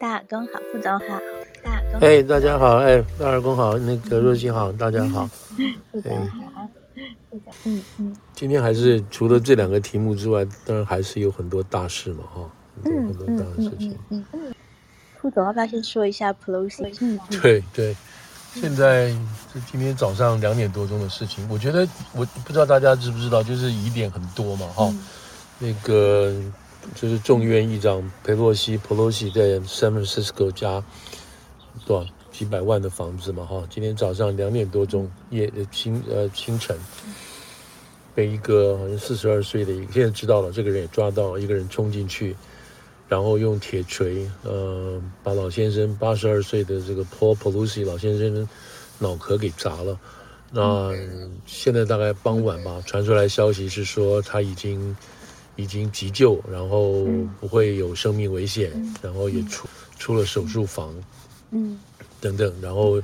大耳公好，副总好，大耳公。哎，大家好，哎，大耳公好，那个若曦 好，大家好。副总好，副总，嗯嗯。今天还是除了这两个题目之外，当然还是有很多大事嘛，哈，很多很多大的事情。嗯嗯。副总要不要先说一下 Pelosi？嗯，对对，现在是今天早上两点多钟的事情。我觉得我不知道大家知不知道，就是疑点很多嘛，哈，那个。就是众议院议长佩洛西，Pelosi 在 San Francisco 家多少几百万的房子嘛，哈，今天早上两点多钟夜清呃清晨，被一个好像四十二岁的现在知道了，这个人也抓到，一个人冲进去，然后用铁锤呃把老先生八十二岁的这个 Paul Pelosi 老先生脑壳给砸了。那现在大概傍晚吧，传出来消息是说他已经。已经急救，然后不会有生命危险，嗯、然后也出、嗯、出了手术房，嗯，等等，然后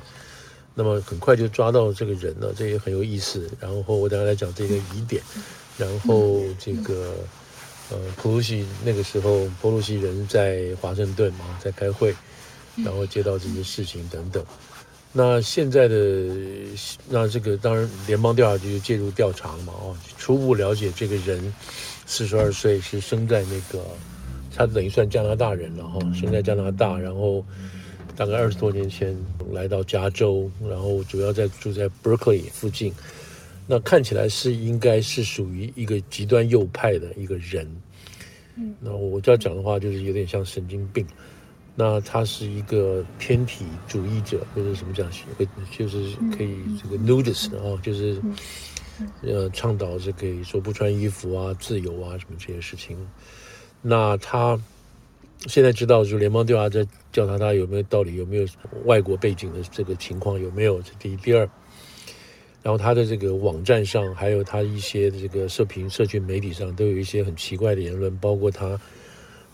那么很快就抓到这个人了，这也很有意思。然后我等下来讲这个疑点，然后这个呃，普鲁西那个时候，普鲁西人在华盛顿嘛，在开会，然后接到这些事情等等。那现在的那这个当然联邦调查局就介入调查了嘛，哦，初步了解这个人。四十二岁，是生在那个，他等于算加拿大人了哈，生在加拿大，然后大概二十多年前来到加州，然后主要在住在 Berkeley 附近。那看起来是应该是属于一个极端右派的一个人。嗯，那我就要讲的话就是有点像神经病。那他是一个偏体主义者，或者什么讲，会就是可以这个 nudist 啊，就是。呃，倡导这个说不穿衣服啊、自由啊什么这些事情。那他现在知道，就是联邦调查在调查他有没有道理，有没有外国背景的这个情况有没有？这第一、第二。然后他的这个网站上，还有他一些这个社评、社群媒体上，都有一些很奇怪的言论，包括他，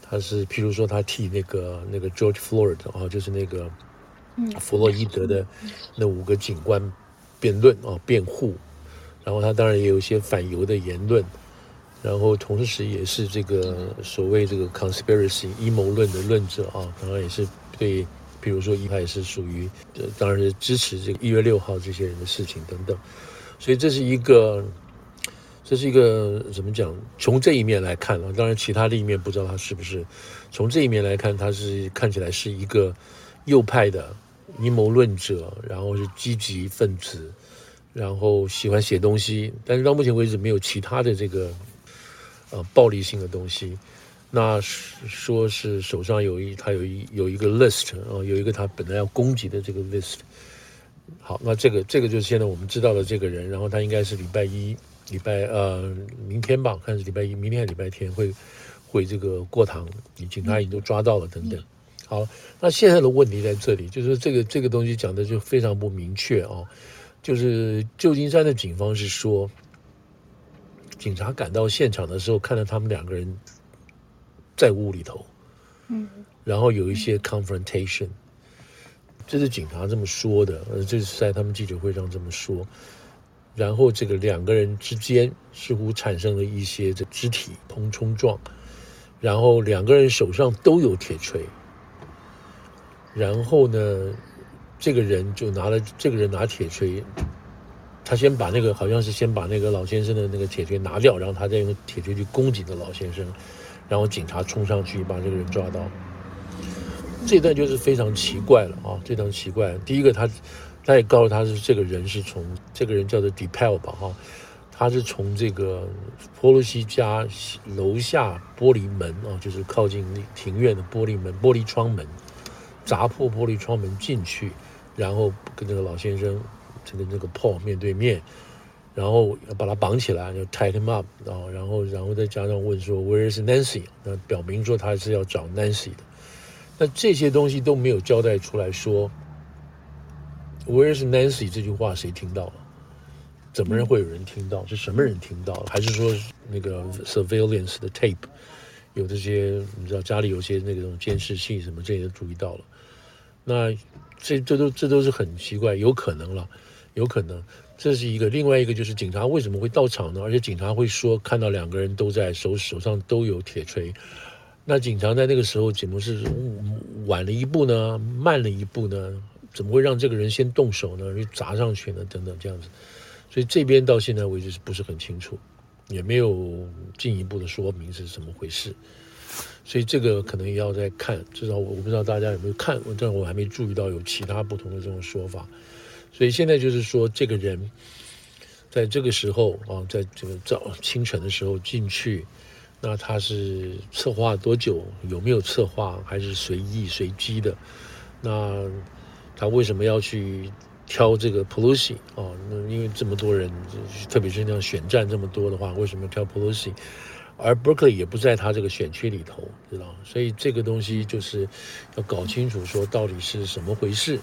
他是譬如说他替那个那个 George Floyd 啊，就是那个弗洛伊德的那五个警官辩论啊、辩护。然后他当然也有一些反犹的言论，然后同时也是这个所谓这个 conspiracy 阴谋论的论者啊，当然也是对，比如说一派是属于，当然是支持这个一月六号这些人的事情等等，所以这是一个，这是一个怎么讲？从这一面来看啊，当然其他的一面不知道他是不是，从这一面来看，他是看起来是一个右派的阴谋论者，然后是积极分子。然后喜欢写东西，但是到目前为止没有其他的这个呃暴力性的东西。那说是手上有一他有一有一个 list 啊，有一个他本来要攻击的这个 list。好，那这个这个就是现在我们知道的这个人，然后他应该是礼拜一礼拜呃明天吧，看是礼拜一，明天还是礼拜天会会这个过堂，警察已经都抓到了等等。好，那现在的问题在这里，就是这个这个东西讲的就非常不明确啊。就是旧金山的警方是说，警察赶到现场的时候，看到他们两个人在屋里头，嗯，然后有一些 confrontation，这是警察这么说的，呃，这是在他们记者会上这么说，然后这个两个人之间似乎产生了一些这肢体碰冲撞，然后两个人手上都有铁锤，然后呢，这个人就拿了，这个人拿铁锤，他先把那个好像是先把那个老先生的那个铁锤拿掉，然后他再用铁锤去攻击的老先生，然后警察冲上去把这个人抓到。这段就是非常奇怪了啊，这段奇怪。第一个他，他也告诉他是这个人是从这个人叫做 Depel 吧哈，他是从这个裴洛西家楼下玻璃门啊，就是靠近庭院的玻璃门、玻璃窗门，砸破玻璃窗门进去。然后跟这个老先生，跟这个 Paul 面对面，然后把他绑起来，就 tie him up，然后然后然后再加上问说 Where is Nancy？那表明说他是要找 Nancy 的。那这些东西都没有交代出来说 Where is Nancy 这句话谁听到了？怎么人会有人听到？是什么人听到了？还是说那个 surveillance 的 tape 有这些？你知道家里有些那种监视器什么这些都注意到了？那。这这都这都是很奇怪，有可能了，有可能，这是一个。另外一个就是警察为什么会到场呢？而且警察会说看到两个人都在手手上都有铁锤，那警察在那个时候怎么是晚了一步呢？慢了一步呢？怎么会让这个人先动手呢？就砸上去呢？等等这样子，所以这边到现在为止是不是很清楚，也没有进一步的说明是怎么回事。所以这个可能也要再看，至少我我不知道大家有没有看，但我还没注意到有其他不同的这种说法。所以现在就是说，这个人在这个时候啊，在这个早清晨的时候进去，那他是策划多久？有没有策划？还是随意随机的？那他为什么要去挑这个 Pelosi 啊？那因为这么多人，特别是那样选战这么多的话，为什么挑 Pelosi？而 Berkeley 也不在他这个选区里头，知道？所以这个东西就是要搞清楚，说到底是什么回事。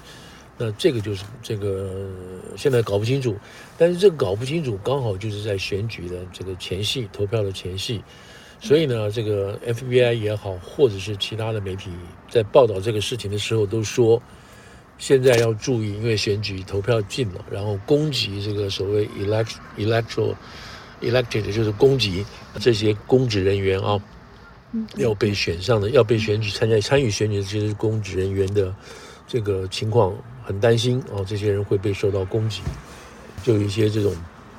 那这个就是这个现在搞不清楚，但是这个搞不清楚刚好就是在选举的这个前夕，投票的前夕。所以呢，这个 FBI 也好，或者是其他的媒体在报道这个事情的时候，都说现在要注意，因为选举投票近了，然后攻击这个所谓 elect electoral elected 就是攻击这些公职人员啊，要被选上的，要被选举参加参与选举的这些公职人员的这个情况，很担心啊，这些人会被受到攻击，就有一些这种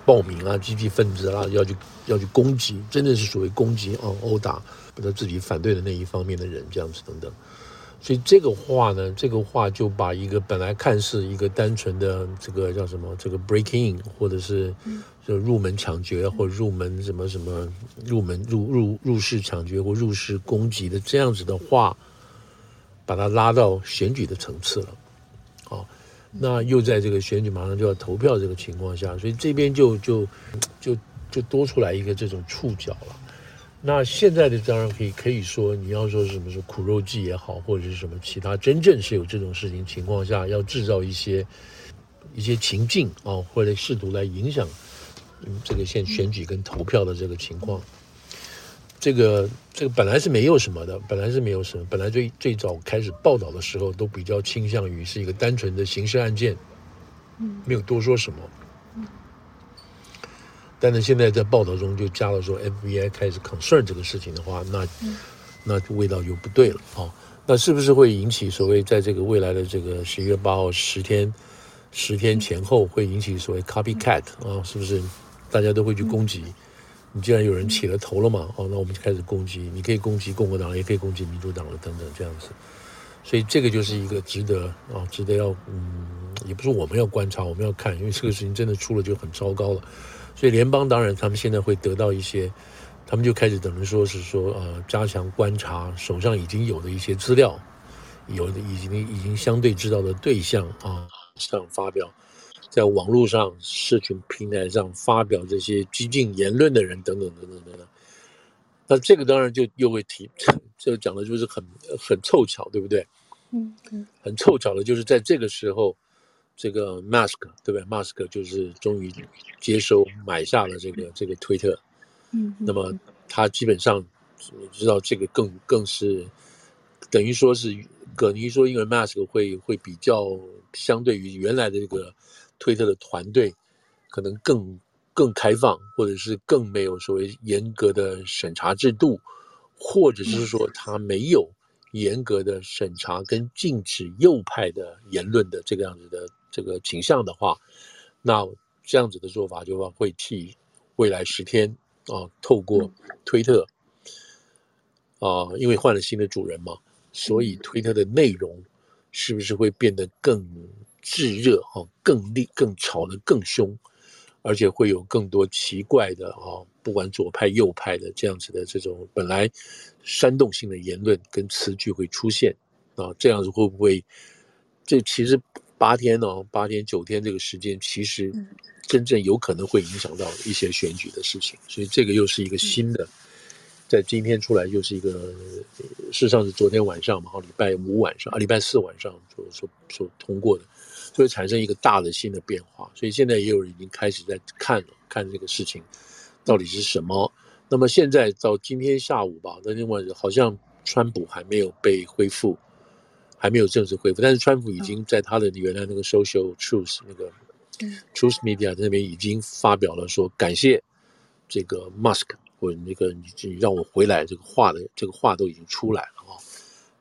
暴民啊、积极分子啊，要去要去攻击，真的是所谓攻击啊、殴打不得自己反对的那一方面的人，这样子等等。所以这个话呢，这个话就把一个本来看似一个单纯的这个叫什么这个 break in，或者是就入门抢劫，或者入门什么什么入门入入入室抢劫或入室攻击的这样子的话，把它拉到选举的层次了。好，那又在这个选举马上就要投票这个情况下，所以这边就就就就多出来一个这种触角了。那现在的当然可以可以说，你要说什么是苦肉计也好，或者是什么其他，真正是有这种事情情况下，要制造一些一些情境啊，或者试图来影响这个现选举跟投票的这个情况。这个这个本来是没有什么的，本来是没有什么，本来最最早开始报道的时候，都比较倾向于是一个单纯的刑事案件，嗯没有多说什么。但是现在在报道中就加了说 FBI 开始 concern 这个事情的话，那那味道就不对了啊、那是不是会引起所谓在这个未来的这个十一月八号十天十天前后会引起所谓 copycat 啊、是不是大家都会去攻击？你既然有人起了头了嘛，哦，那我们就开始攻击。你可以攻击共和党，也可以攻击民主党了，等等这样子。所以这个就是一个值得啊、值得要嗯，也不是我们要观察，我们要看，因为这个事情真的出了就很糟糕了。所以联邦当然，他们现在会得到一些，他们就开始等于说是说，呃，加强观察手上已经有的一些资料，有的已经已经相对知道的对象啊，上发表，在网络上、社群平台上发表这些激进言论的人等等等等等等。那这个当然就又会提，这个讲的就是很很凑巧，对不对？嗯嗯，很凑巧的就是在这个时候。这个 Mask 对不对？Mask 就是终于接收买下了这个这个推特，嗯，那么他基本上你知道这个更更是等于说是等于说，因为 Mask 会会比较相对于原来的这个推特的团队，可能更更开放，或者是更没有所谓严格的审查制度，或者是说他没有严格的审查跟禁止右派的言论的这个样子的。这个倾向的话，那这样子的做法就会替未来十天啊，透过推特啊，因为换了新的主人嘛，所以推特的内容是不是会变得更炙热哦，更厉、更吵得更凶，而且会有更多奇怪的啊，不管左派右派的这样子的这种本来煽动性的言论跟词句会出现啊，这样子会不会？这其实。八天哦，八天九天这个时间，其实真正有可能会影响到一些选举的事情，所以这个又是一个新的，在今天出来又是一个，事实上是昨天晚上嘛，礼拜五晚上啊，礼拜四晚上所所所通过的，就会产生一个大的新的变化，所以现在也有人已经开始在看了，看这个事情到底是什么。那么现在到今天下午吧，那另外好像川普还没有被恢复。还没有正式恢复，但是川普已经在他的原来那个 Social Truth 那个 Truth Media 那边已经发表了说感谢这个 Musk 或者那个你让我回来这个话的这个话都已经出来了啊，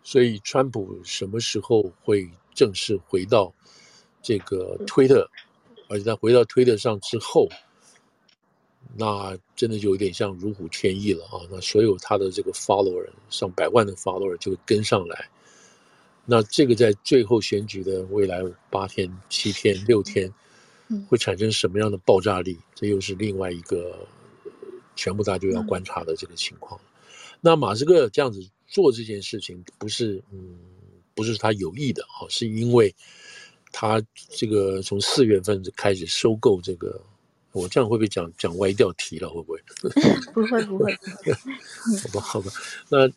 所以川普什么时候会正式回到这个推特，而且他回到推特上之后，那真的就有点像如虎添翼了啊！那所有他的这个 follower 上百万的 follower 就会跟上来。那这个在最后选举的未来八天、七天、六天，会产生什么样的爆炸力？这又是另外一个全部大家就要观察的这个情况。那马斯克这样子做这件事情，不是嗯，不是他有意的啊，是因为他这个从四月份开始收购这个。我这样会不会讲讲歪掉题了？会不会？不 会不会。好吧好吧，那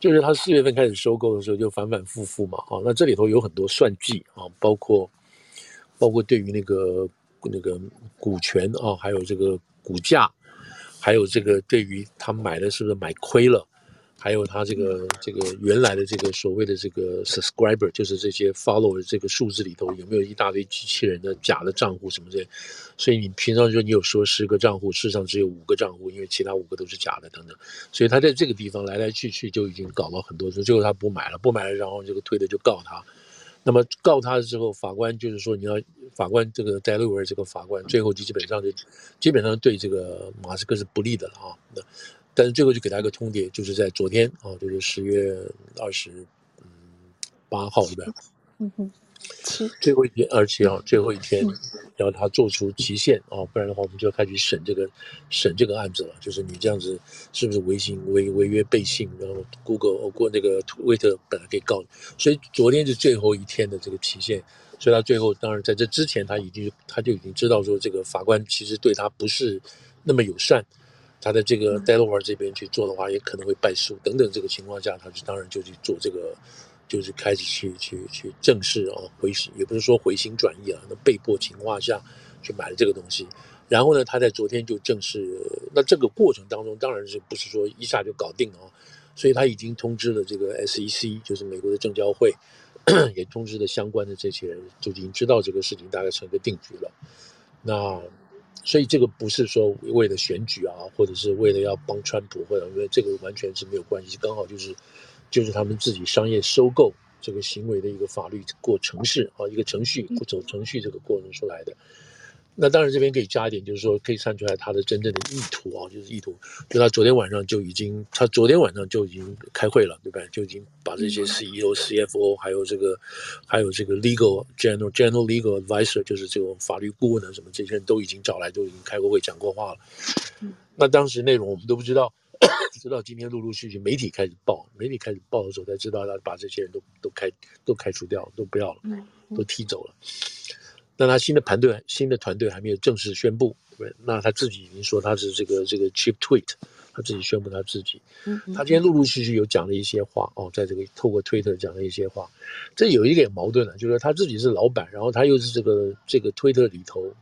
就是他四月份开始收购的时候就反反复复嘛啊，那这里头有很多算计啊，包括包括对于那个那个股权啊，还有这个股价，还有这个对于他买的是不是买亏了。还有他这个这个原来的这个所谓的这个 subscriber，就是这些 follow 这个数字里头有没有一大堆机器人的假的账户什么的？所以你平常说你有说十个账户，事实上只有五个账户，因为其他五个都是假的等等。所以他在这个地方来来去去就已经搞了很多次，最后他不买了，不买了，然后这个推特就告他。那么告他之后，法官就是说你要法官这个戴勒维尔这个法官最后就基本上就基本上对这个马斯克是不利的了啊。那但是最后就给他一个通牒，就是在昨天啊，就是十月二十嗯八号对吧？嗯哼，七最后一天二十七号最后一天，然后他做出期限啊，不然的话我们就要开始审这个审这个案子了。就是你这样子是不是违信违违约背信？然后 Google 过那个威特本来可以告你，所以昨天是最后一天的这个期限，所以他最后当然在这之前他已经他就已经知道说这个法官其实对他不是那么友善。他在这个 Delaware 这边去做的话，也可能会败诉等等。这个情况下，他就当然就去做这个，就是开始去去去正式啊回心，也不是说回心转意啊，那被迫情况下去买了这个东西。然后呢，他在昨天就正式，那这个过程当中当然是不是说一下就搞定了啊？所以他已经通知了这个 SEC，就是美国的证交会，也通知了相关的这些人，就已经知道这个事情大概成一个定局了。那。所以这个不是说为了选举啊，或者是为了要帮川普，或者因为这个完全是没有关系，刚好就是就是他们自己商业收购这个行为的一个法律过程式啊，一个程序走程序这个过程出来的。那当然，这边可以加一点，就是说可以看出来他的真正的意图啊，就是意图，就他昨天晚上就已经，他昨天晚上就已经开会了，对吧？就已经把这些 CEO、CFO，还有这个，还有这个 Legal General General Legal Advisor，就是这种法律顾问啊什么，这些人都已经找来，都已经开过会讲过话了。那当时内容我们都不知道，直到今天陆陆续续媒体开始报，媒体开始报的时候才知道，他把这些人都都开都开除掉，都不要了，都踢走了。那他新的团队，新的团队还没有正式宣布，对不对？那他自己已经说他是这个这个 chief tweet，他自己宣布他自己。嗯，他今天陆陆续续有讲了一些话哦，在这个透过推特讲了一些话，这有一点矛盾了，就是他自己是老板，然后他又是这个这个推特里头，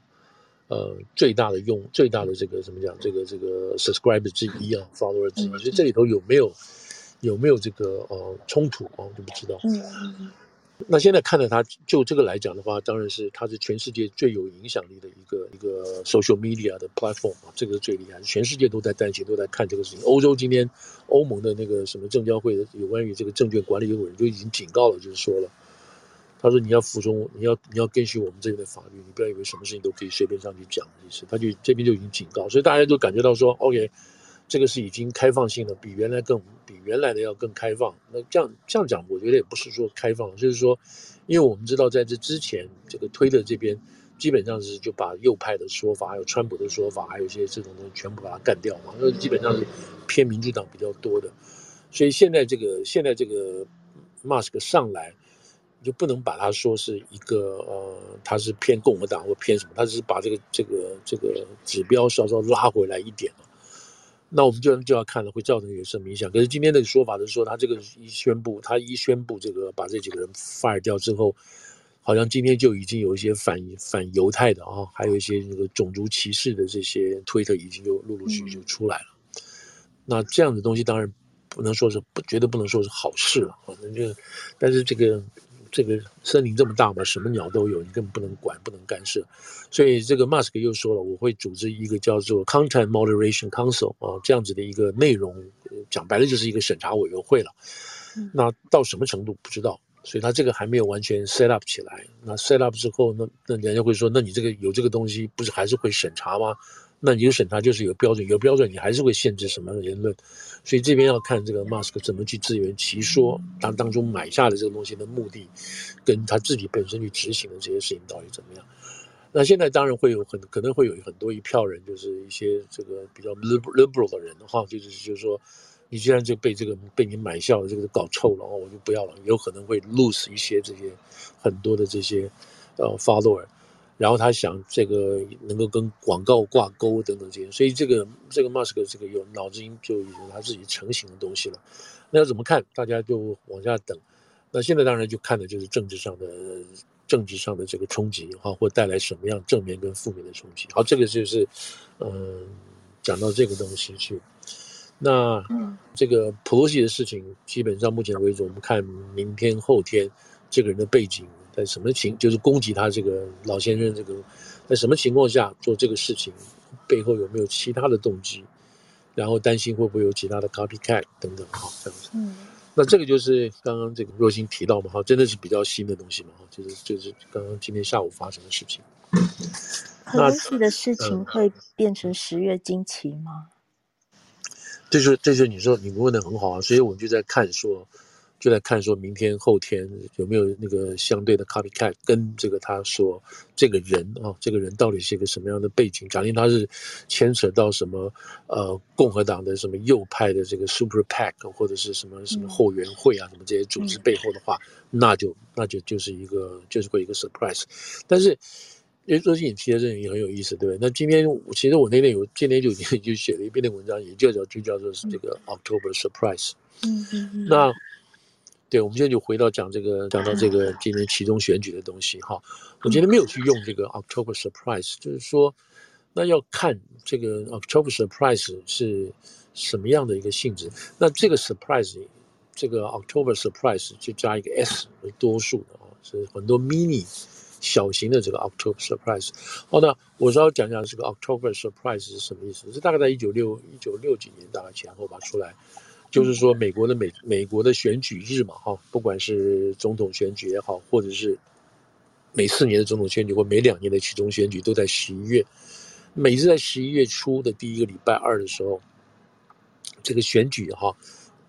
呃，最大的用最大的这个怎么讲？这个这个 subscriber 之一啊，follower 之一，所以这里头有没有有没有这个呃冲突啊？我就不知道。嗯。那现在看着他，就这个来讲的话，当然是他是全世界最有影响力的一个一个 social media 的 platform 啊，这个是最厉害，全世界都在担心，都在看这个事情。欧洲今天，欧盟的那个什么证交会的有关于这个证券管理委员就已经警告了，就是说了，他说你要服从，你要你要根据我们这边的法律，你不要以为什么事情都可以随便上去讲的，意思，他就这边就已经警告，所以大家都感觉到说，OK。这个是已经开放性的，比原来更比原来的要更开放。那这样这样讲，我觉得也不是说开放，就是说，因为我们知道在这之前，这个推特这边基本上是就把右派的说法，还有川普的说法，还有一些这种东西全部把它干掉嘛，那基本上是偏民主党比较多的。所以现在这个现在这个 mask 上来，就不能把它说是一个呃，他是偏共和党或偏什么，他只是把这个这个这个指标稍稍拉回来一点嘛。那我们就就要看了，会造成有什么影响？可是今天的说法是说，他这个一宣布，他一宣布这个把这几个人 fire 掉之后，好像今天就已经有一些反反犹太的啊，还有一些那个种族歧视的这些推特已经就陆陆续续就出来了。嗯、那这样的东西当然不能说是不绝对不能说是好事了，反正就但是这个。这个森林这么大嘛，什么鸟都有，你根本不能管，不能干涉。所以这个 Musk 又说了，我会组织一个叫做 Content Moderation Council 啊，这样子的一个内容讲白了就是一个审查委员会了。那到什么程度不知道，所以他这个还没有完全 set up 起来。那 set up 之后，那那人家会说，那你这个有这个东西，不是还是会审查吗？那你有审查就是有标准，有标准你还是会限制什么言论。所以这边要看这个 Musk 怎么去自圆其说，他当中买下的这个东西的目的，跟他自己本身去执行的这些事情到底怎么样。那现在当然会有很可能会有很多一票人，就是一些这个比较 liberal 的人的话，就是就是说，你既然就被这个被你买笑了，这个搞臭了，哦，我就不要了，有可能会 lose 一些这些很多的这些呃 follower，然后他想这个能够跟广告挂钩等等这些，所以这个这个 Musk 这个有脑子，已经就有他自己成型的东西了。那要怎么看？大家就往下等。那现在当然就看的就是政治上的。政治上的这个冲击哈，或带来什么样正面跟负面的冲击？好，这个就是，嗯，讲到这个东西去。那这个 Pelosi 的事情，基本上目前为止，我们看明天后天这个人的背景在什么情，就是攻击他这个老先生这个在什么情况下做这个事情，背后有没有其他的动机？然后担心会不会有其他的 copycat 等等哈，这样子。嗯。那这个就是刚刚这个若星提到嘛，哈，真的是比较新的东西嘛，哈，就是就是刚刚今天下午发生的事情。那的事情会变成十月惊奇吗？这是这是你说你问的很好啊，所以我们就在看说。就在看说明天后天有没有那个相对的 copycat 跟这个他说这个人啊，这个人到底是一个什么样的背景？假定他是牵扯到什么呃共和党的什么右派的这个 super PAC 或者是什么什么后援会啊什么这些组织背后的话，那就那就就是一个就是会一个 surprise。但是因为最近你提的这个也很有意思，对不对？那今天其实我那天有今天就已经 就写了一篇的文章，也就叫就叫做是这个 October surprise。嗯嗯嗯。那对，我们现在就回到讲这个，讲到这个今年其中选举的东西哈。我今天没有去用这个 October Surprise，就是说，那要看这个 October Surprise 是什么样的一个性质。那这个 Surprise，这个 October Surprise 就加一个 S 为多数的啊，是很多 mini 小型的这个 October Surprise。好，那我稍微讲讲这个 October Surprise 是什么意思？是大概在一九六一九六几年大概前后吧出来。就是说，美国的美美国的选举日嘛，哈，不管是总统选举也好，或者是每四年的总统选举或每两年的期中选举，都在十一月。每次在十一月初的第一个礼拜二的时候，这个选举哈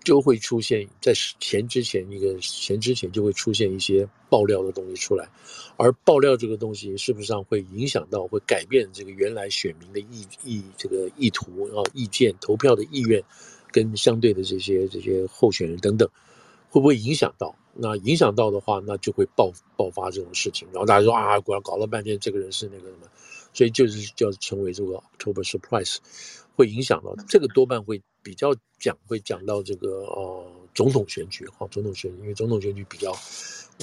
就会出现在前之前一个前之前就会出现一些爆料的东西出来，而爆料这个东西是不是上会影响到会改变这个原来选民的意意这个意图啊意见投票的意愿。跟相对的这些这些候选人等等，会不会影响到？那影响到的话，那就会爆爆发这种事情。然后大家说啊，果然搞了半天，这个人是那个什么，所以就是叫成为这个 October Surprise，会影响到这个多半会比较讲，会讲到这个呃总统选举哈，总统选举，因为总统选举比较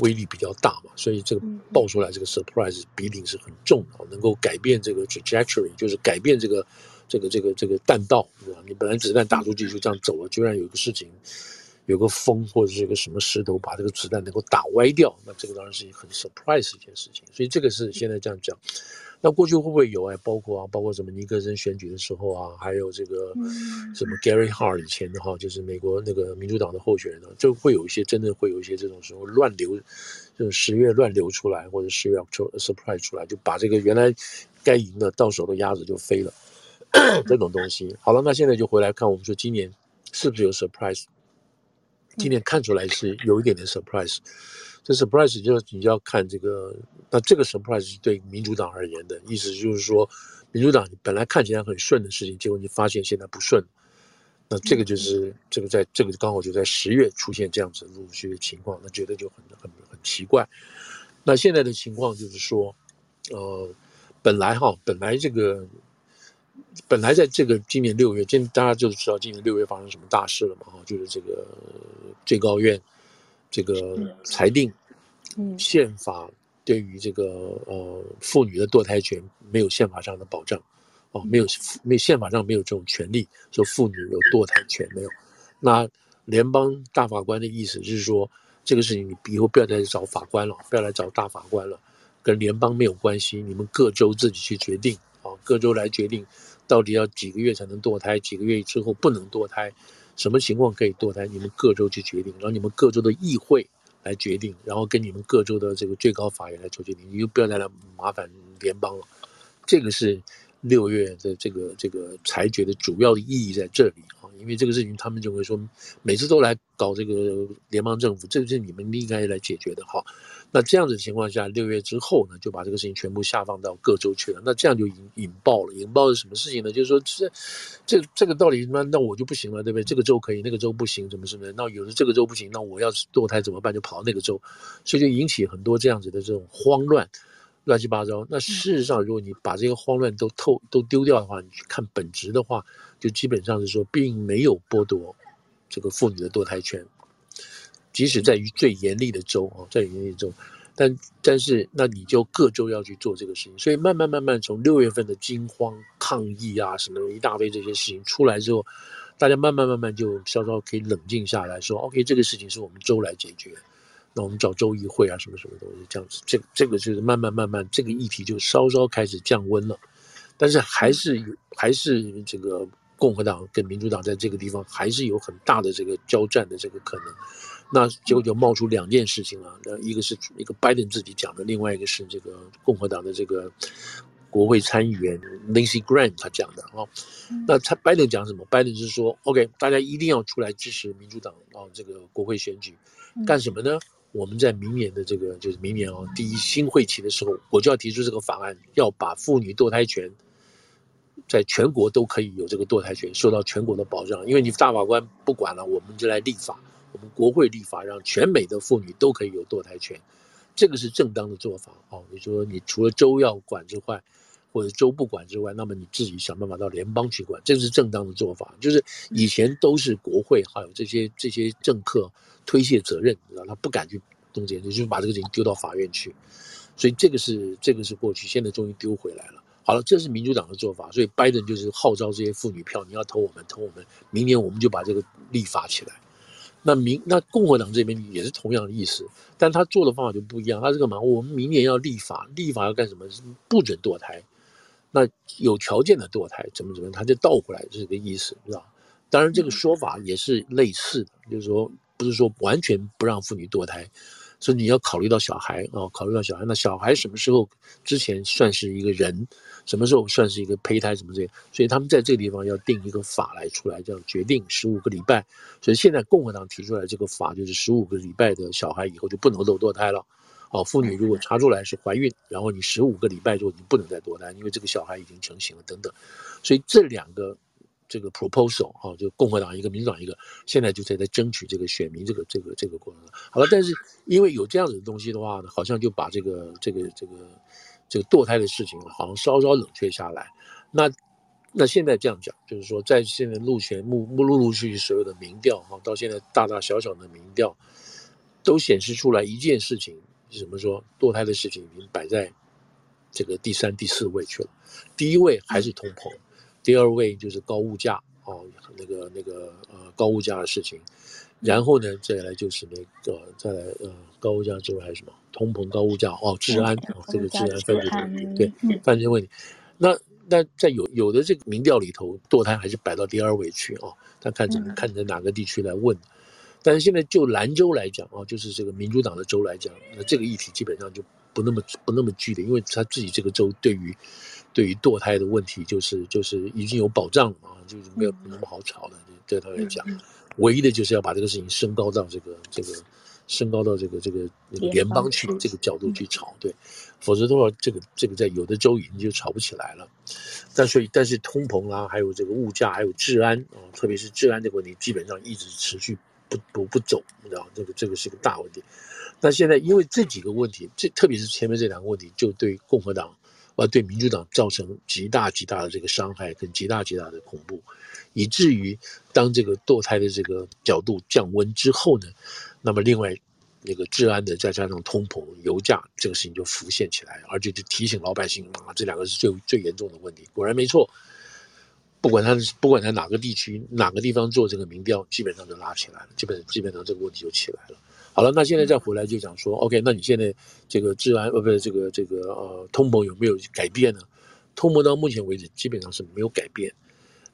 威力比较大嘛，所以这个爆出来这个 Surprise 比例是很重的，能够改变这个 trajectory，就是改变这个。这个这个这个弹道？你本来子弹打出去就这样走了，居然有个事情，有个风或者是一个什么石头把这个子弹能够打歪掉，那这个当然是很 surprise 一件事情。所以这个是现在这样讲。那过去会不会有啊？包括啊，包括什么尼克森选举的时候啊，还有这个什么 Gary Hart 以前的哈，就是美国那个民主党的候选人呢，就会有一些真的会有一些这种时候乱流，就是十月乱流出来，或者十月 surprise 出来，就把这个原来该赢的到手的鸭子就飞了。这种东西好了，那现在就回来看，我们说今年是不是有 surprise？今年看出来是有一点点 surprise。这 surprise 就你要看这个，那这个 surprise 是对民主党而言的意思，就是说民主党本来看起来很顺的事情，结果你发现现在不顺。那这个就是这个在这个刚好就在十月出现这样子陆续的情况，那觉得就很很很奇怪。那现在的情况就是说，呃，本来哈，本来这个。本来在这个今年六月，今大家就知道今年六月发生什么大事了嘛？哈，就是这个最高院这个裁定，宪法对于这个呃妇女的堕胎权没有宪法上的保障，哦，没有没宪法上没有这种权利，说妇女有堕胎权没有？那联邦大法官的意思是说，这个事情你以后不要再找法官了，不要来找大法官了，跟联邦没有关系，你们各州自己去决定，啊，各州来决定。到底要几个月才能堕胎？几个月之后不能堕胎？什么情况可以堕胎，你们各州去决定，然后你们各州的议会来决定，然后跟你们各州的这个最高法院来做决定，你就不要再来麻烦联邦了。这个是六月的这个这个裁决的主要的意义在这里啊，因为这个事情他们就会说，每次都来搞这个联邦政府，这个是你们应该来解决的哈。那这样子的情况下，六月之后呢，就把这个事情全部下放到各州去了。那这样就引引爆了，引爆是什么事情呢？就是说，这这这个道理，那那我就不行了，对不对？这个州可以，那个州不行，怎么什么？那有的这个州不行，那我要堕胎怎么办？就跑到那个州，所以就引起很多这样子的这种慌乱，乱七八糟。那事实上，如果你把这个慌乱都透都丢掉的话，你去看本质的话，就基本上是说，并没有剥夺这个妇女的堕胎权。即使在于最严厉的州啊，在严厉的州，但但是那你就各州要去做这个事情，所以慢慢慢慢从六月份的惊慌抗议啊什么一大堆这些事情出来之后，大家慢慢慢慢就稍稍可以冷静下来说，OK，这个事情是我们州来解决，那我们找州议会啊什么什么东西这样子，这这个就是慢慢慢慢这个议题就稍稍开始降温了，但是还是有还是这个共和党跟民主党在这个地方还是有很大的这个交战的这个可能。那结果就冒出两件事情啊，那一个是一个拜登自己讲的，另外一个是这个共和党的这个国会参议员 Lindsey Graham 他讲的啊。那他拜登讲什么？拜登是说，OK，大家一定要出来支持民主党啊，这个国会选举干什么呢？我们在明年的这个就是明年哦第一新会期的时候，我就要提出这个法案，要把妇女堕胎权在全国都可以有这个堕胎权受到全国的保障，因为你大法官不管了，我们就来立法。我们国会立法，让全美的妇女都可以有堕胎权，这个是正当的做法哦。你说你除了州要管之外，或者州不管之外，那么你自己想办法到联邦去管，这是正当的做法。就是以前都是国会还有这些这些政客推卸责任，你知道他不敢去动这些，就是把这个事情丢到法院去。所以这个是这个是过去，现在终于丢回来了。好了，这是民主党的做法，所以拜登就是号召这些妇女票，你要投我们，投我们，明年我们就把这个立法起来。那民那共和党这边也是同样的意思，但他做的方法就不一样。他是干嘛？我们明年要立法，立法要干什么？不准堕胎。那有条件的堕胎怎么怎么，他就倒过来这个意思，知道？当然这个说法也是类似的，就是说不是说完全不让妇女堕胎。所以你要考虑到小孩啊，考虑到小孩，那小孩什么时候之前算是一个人，什么时候算是一个胚胎，什么这些？所以他们在这个地方要定一个法来出来，叫决定十五个礼拜。所以现在共和党提出来这个法，就是十五个礼拜的小孩以后就不能够堕胎了。哦，妇女如果查出来是怀孕，然后你十五个礼拜之后你不能再堕胎，因为这个小孩已经成型了等等。所以这两个。这个 proposal 啊，就共和党一个，民主党一个，现在就在在争取这个选民这个这个这个过程。好了，但是因为有这样子的东西的话呢，好像就把这个这个这个这个堕胎的事情好像稍稍冷却下来。那那现在这样讲，就是说在现在目前目目陆陆续续所有的民调哈，到现在大大小小的民调都显示出来一件事情是什么？说堕胎的事情已经摆在这个第三、第四位去了，第一位还是通膨。第二位就是高物价哦，那个那个呃高物价的事情，然后呢再来就是那个再来呃高物价之外还有什么？通膨、高物价哦治安哦这个治安犯罪问题对犯罪问题，那那在有有的这个民调里头堕胎还是摆到第二位去哦，他看怎么看在哪个地区来问，但是现在就兰州来讲啊，就是这个民主党的州来讲，那这个议题基本上就不那么不那么剧烈，因为他自己这个州对于。对于堕胎的问题，就是就是已经有保障了啊，就是没有那么好吵的。对他来讲，唯一的就是要把这个事情升高到这个这个升高到这个这个联邦去这个角度去吵，对，否则的话，这个这个在有的州已经就吵不起来了。但所以，但是通膨啊，还有这个物价，还有治安啊，特别是治安这个问题，基本上一直持续不不不走，你知道，这个这个是个大问题。那现在因为这几个问题，这特别是前面这两个问题，就对共和党。而对民主党造成极大极大的这个伤害跟极大极大的恐怖，以至于当这个堕胎的这个角度降温之后呢，那么另外那个治安的再加上通膨、油价这个事情就浮现起来，而且就提醒老百姓啊，这两个是最最严重的问题。果然没错，不管他不管他哪个地区哪个地方做这个民调，基本上就拉起来了，基本基本上这个问题就起来了。好了，那现在再回来就讲说，OK，那你现在这个治安呃不是这个这个呃通膨有没有改变呢？通膨到目前为止基本上是没有改变。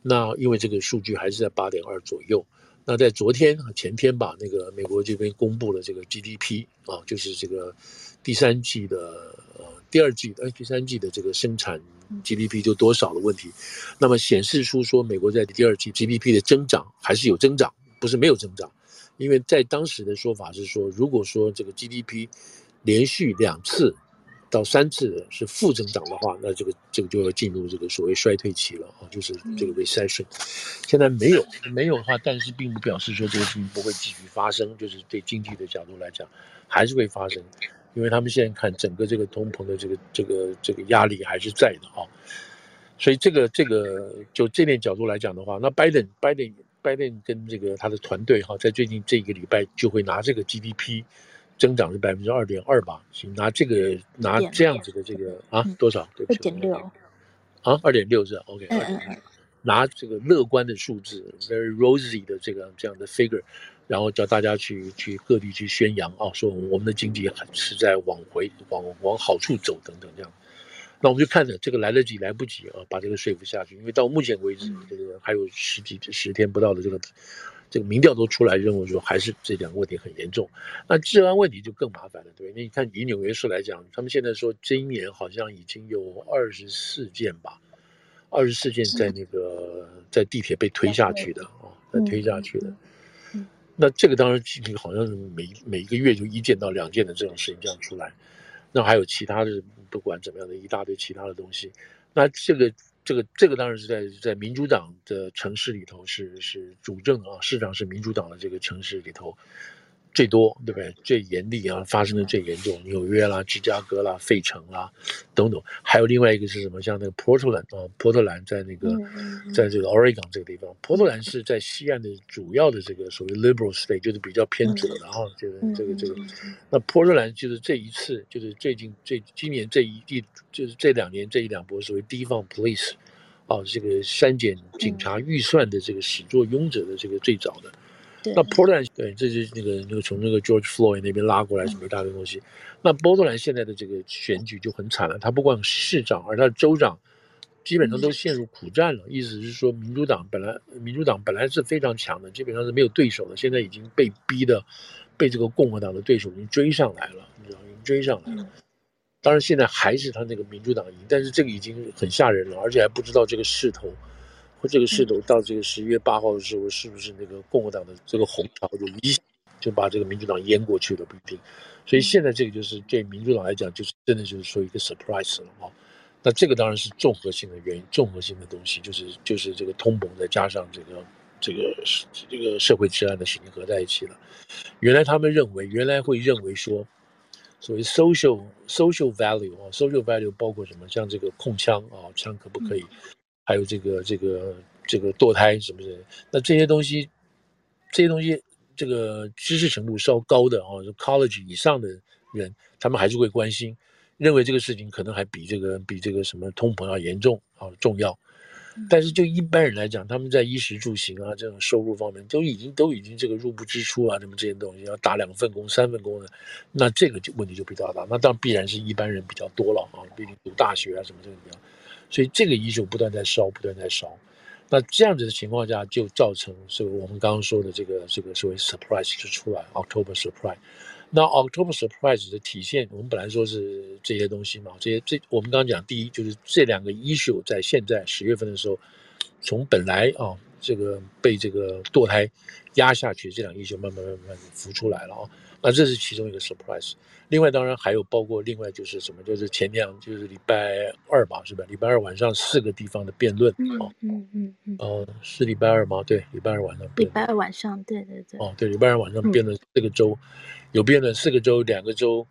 那因为这个数据还是在八点二左右。那在昨天前天吧，那个美国这边公布了这个 GDP 啊，就是这个第三季的呃第二季呃第三季的这个生产 GDP 就多少的问题，那么显示出说美国在第二季 GDP 的增长还是有增长，不是没有增长，因为在当时的说法是说，如果说这个 GDP 连续两次。到三次是负增长的话，那这个这个就要进入这个所谓衰退期了啊，就是这个 recession。现在没有没有的话，但是并不表示说这个事情不会继续发生，就是对经济的角度来讲，还是会发生，因为他们现在看整个这个通膨的这个这个这个压力还是在的啊。所以这个这个就这点角度来讲的话，那拜登拜登拜登跟这个他的团队哈，在最近这一个礼拜就会拿这个 GDP。增长是百分之二点二吧，行，拿这个拿这样子的这个啊多少？对不起，二点六啊，二点六是 OK，拿这个乐观的数字，very rosy 的这个这样的 figure，然后叫大家去去各地去宣扬啊，说我们的经济是在往回往往好处走等等这样。那我们就看着这个来得及来不及啊，把这个说服下去，因为到目前为止，这个还有十几十天不到的这个。这个民调都出来，认为说还是这两个问题很严重。那治安问题就更麻烦了，对？那你看以纽约市来讲，他们现在说今年好像已经有二十四件吧，二十四件在那个在地铁被推下去的啊，被推下去的。那这个当然好像是每每一个月就一件到两件的这种事情这样出来。那还有其他的，不管怎么样的一大堆其他的东西。那这个。这个这个当然是在在民主党的城市里头是是主政啊，市长是民主党的这个城市里头最多，对不对？最严厉啊，发生的最严重，纽约啦、芝加哥啦、费城啦等等。还有另外一个是什么？像那个波特兰啊，波特兰在那个在这个 Oregon 这个地方，波特兰是在西岸的主要的这个所谓 liberal state，就是比较偏左的哈。这个这个这个，那波特兰就是这一次就是最近这今年这一季。就是这两年这一两波所谓 defund police，哦，这个删减警察预算的这个始作俑者的这个最早的，嗯、那波特兰对，这就是那个那个从那个 George Floyd 那边拉过来什么一大堆东西，嗯、那波特兰现在的这个选举就很惨了，他不光市长，而他的州长基本上都陷入苦战了。嗯、意思是说，民主党本来民主党本来是非常强的，基本上是没有对手的，现在已经被逼的，被这个共和党的对手已经追上来了，你知道，已经追上来了。嗯当然，现在还是他那个民主党赢，但是这个已经很吓人了，而且还不知道这个势头，或这个势头到这个十一月八号的时候，是不是那个共和党的这个红潮就一就把这个民主党淹过去了，不一定。所以现在这个就是对民主党来讲，就是真的就是说一个 surprise 了啊。那这个当然是综合性的原因，综合性的东西，就是就是这个通膨再加上这个这个这个社会治安的事情合在一起了。原来他们认为，原来会认为说。所谓 social social value 啊，social value 包括什么？像这个控枪啊，枪可不可以？还有这个这个这个堕胎什么的。那这些东西，这些东西，这个知识程度稍高的啊，就 college 以上的人，他们还是会关心，认为这个事情可能还比这个比这个什么通膨要严重啊重要。但是就一般人来讲，他们在衣食住行啊这种收入方面都已经都已经这个入不敷出啊，什么这些东西要打两份工、三份工的，那这个就问题就比较大。那当然必然是一般人比较多了啊，毕竟读大学啊什么这个比较，所以这个衣食不断在烧，不断在烧。那这样子的情况下，就造成是我们刚刚说的这个这个所谓 surprise 就出来，October surprise。那 October surprise 的体现，我们本来说是这些东西嘛，这些这我们刚刚讲，第一就是这两个 issue 在现在十月份的时候，从本来啊这个被这个堕胎压下去，这两个 issue 慢慢慢慢浮出来了啊，那这是其中一个 surprise。另外当然还有包括另外就是什么，就是前两就是礼拜二吧，是吧？礼拜二晚上四个地方的辩论哦，嗯嗯嗯，哦、嗯，是礼拜二吗？对，礼拜二晚上。礼拜二晚上，对对对。哦，对，礼拜二晚上辩论四个州。嗯有辩论四个州，两个州，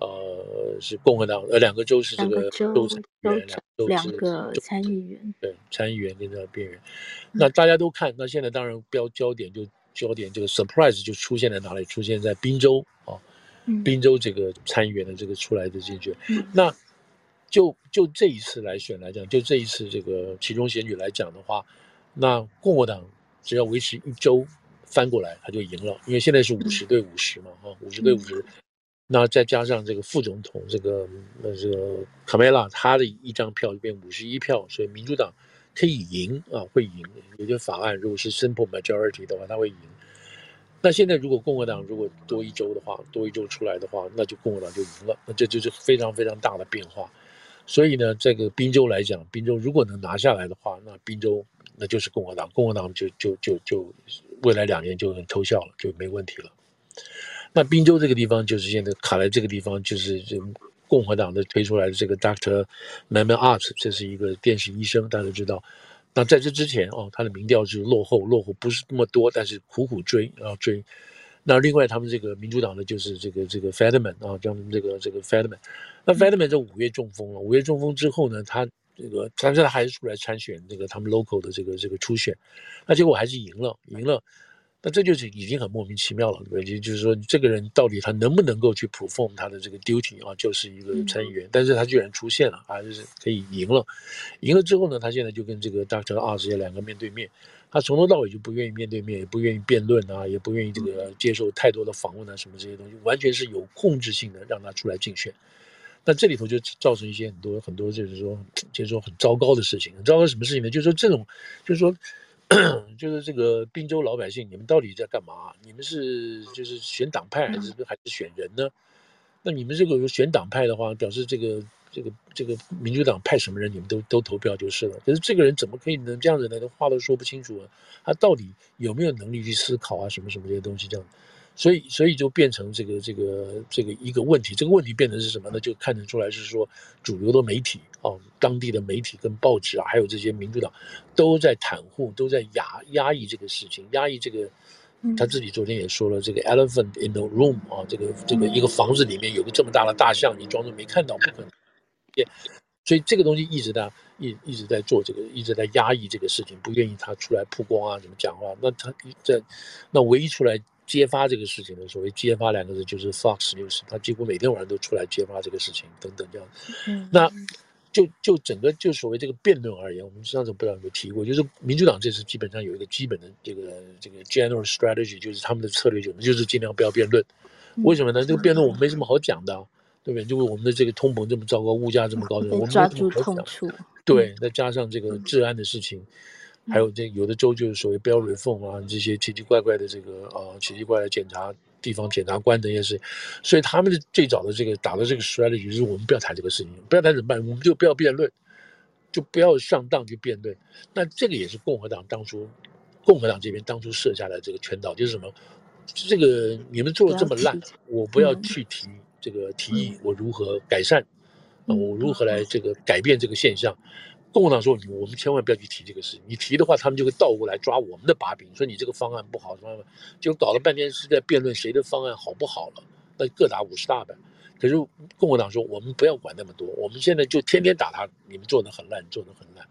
呃，是共和党，呃，两个州是这个州参议员，两个参议员，对，参议员跟这个边缘。那大家都看，那现在当然标焦点就焦点这个 surprise 就出现在哪里？出现在宾州啊，宾州这个参议员的这个出来的进去。嗯、那就就这一次来选来讲，就这一次这个其中选举来讲的话，那共和党只要维持一周。翻过来他就赢了，因为现在是五十对五十嘛，哈、嗯，五十对五十，那再加上这个副总统这个那这个卡梅拉，他的一张票就变五十一票，所以民主党可以赢啊，会赢。有些法案如果是 simple majority 的话，他会赢。那现在如果共和党如果多一周的话，多一周出来的话，那就共和党就赢了，那这就是非常非常大的变化。所以呢，这个宾州来讲，宾州如果能拿下来的话，那宾州那就是共和党，共和党就就就就未来两年就能偷笑了，就没问题了。那宾州这个地方就是现在卡在这个地方，就是就共和党的推出来的这个 Doctor Mehmet Oz，这是一个电视医生，大家都知道。那在这之前哦，他的民调是落后，落后不是那么多，但是苦苦追，然后追。那另外他们这个民主党的就是这个这个 Fetterman 啊，叫这个这个 Fetterman。那 Fetterman 在五月中风了，五月中风之后呢，他这个但是他还是出来参选这个他们 local 的这个这个初选，那结果还是赢了，赢了。那这就是已经很莫名其妙了，对，也就是说，这个人到底他能不能够去 perform 他的这个 duty 啊？就是一个参议员，但是他居然出现了，啊，就是可以赢了，赢了之后呢，他现在就跟这个 Dr. Oz 两个面对面，他从头到尾就不愿意面对面，也不愿意辩论啊，也不愿意这个接受太多的访问啊，什么这些东西，完全是有控制性的让他出来竞选。那这里头就造成一些很多很多，就是说，就是说很糟糕的事情。很糟糕什么事情呢？就是说这种，就是说。就是这个滨州老百姓，你们到底在干嘛？你们是就是选党派还是还是选人呢？那你们这个选党派的话，表示这个这个这个民主党派什么人，你们都都投票就是了。可是这个人怎么可以能这样子呢？话都说不清楚啊！他到底有没有能力去思考啊？什么什么这些东西这样。所以，所以就变成这个、这个、这个一个问题。这个问题变成是什么呢？就看得出来是说，主流的媒体啊，当地的媒体跟报纸啊，还有这些民主党，都在袒护，都在压压抑这个事情，压抑这个。他自己昨天也说了，这个 elephant in the room 啊，这个这个一个房子里面有个这么大的大象，你装作没看到，不可能。也，所以这个东西一直在一一直在做这个，一直在压抑这个事情，不愿意他出来曝光啊，怎么讲话？那他在那唯一出来。揭发这个事情的所谓“揭发”两个字，就是 Fox News，他几乎每天晚上都出来揭发这个事情，等等这样。嗯，那就就整个就所谓这个辩论而言，我们上次不知道有没有提过，就是民主党这次基本上有一个基本的这个这个 general strategy，就是他们的策略就是就是尽量不要辩论。为什么呢？这个辩论我们没什么好讲的，对不对？就是我们的这个通膨这么糟糕，物价这么高的，我们抓住痛处。对，再加上这个治安的事情。还有这有的州就是所谓 bail reform 啊，这些奇奇怪怪的这个啊奇奇怪的检查地方检察官这些事，所以他们的最早的这个打的这个 strategy 就是我们不要谈这个事情，不要谈怎么办？我们就不要辩论，就不要上当去辩论。那这个也是共和党当初共和党这边当初设下来这个圈套，就是什么？这个你们做的这么烂，我不要去提这个提议，我如何改善？啊，我如何来这个改变这个现象？共和党说：“我们千万不要去提这个事，你提的话，他们就会倒过来抓我们的把柄，说你这个方案不好，什么什么，就搞了半天是在辩论谁的方案好不好了，那各打五十大板。可是共和党说，我们不要管那么多，我们现在就天天打他，你们做的很烂，做的很烂。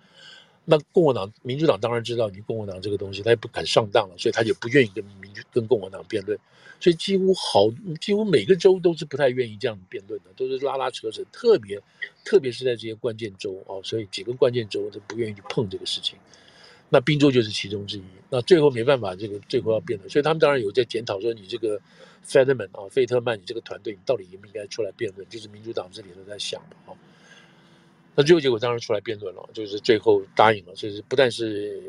那共和党、民主党当然知道你共和党这个东西，他也不敢上当了，所以他也不愿意跟民主跟共和党辩论。”所以几乎好，几乎每个州都是不太愿意这样辩论的，都是拉拉扯扯，特别，特别是在这些关键州哦，所以几个关键州都不愿意去碰这个事情。那宾州就是其中之一。那最后没办法，这个最后要辩论，所以他们当然有在检讨说，你这个 fatiman 啊，费特曼，你这个团队，你到底应不应该出来辩论？就是民主党这里都在想的啊。那最后结果当然出来辩论了，就是最后答应了，就是不但是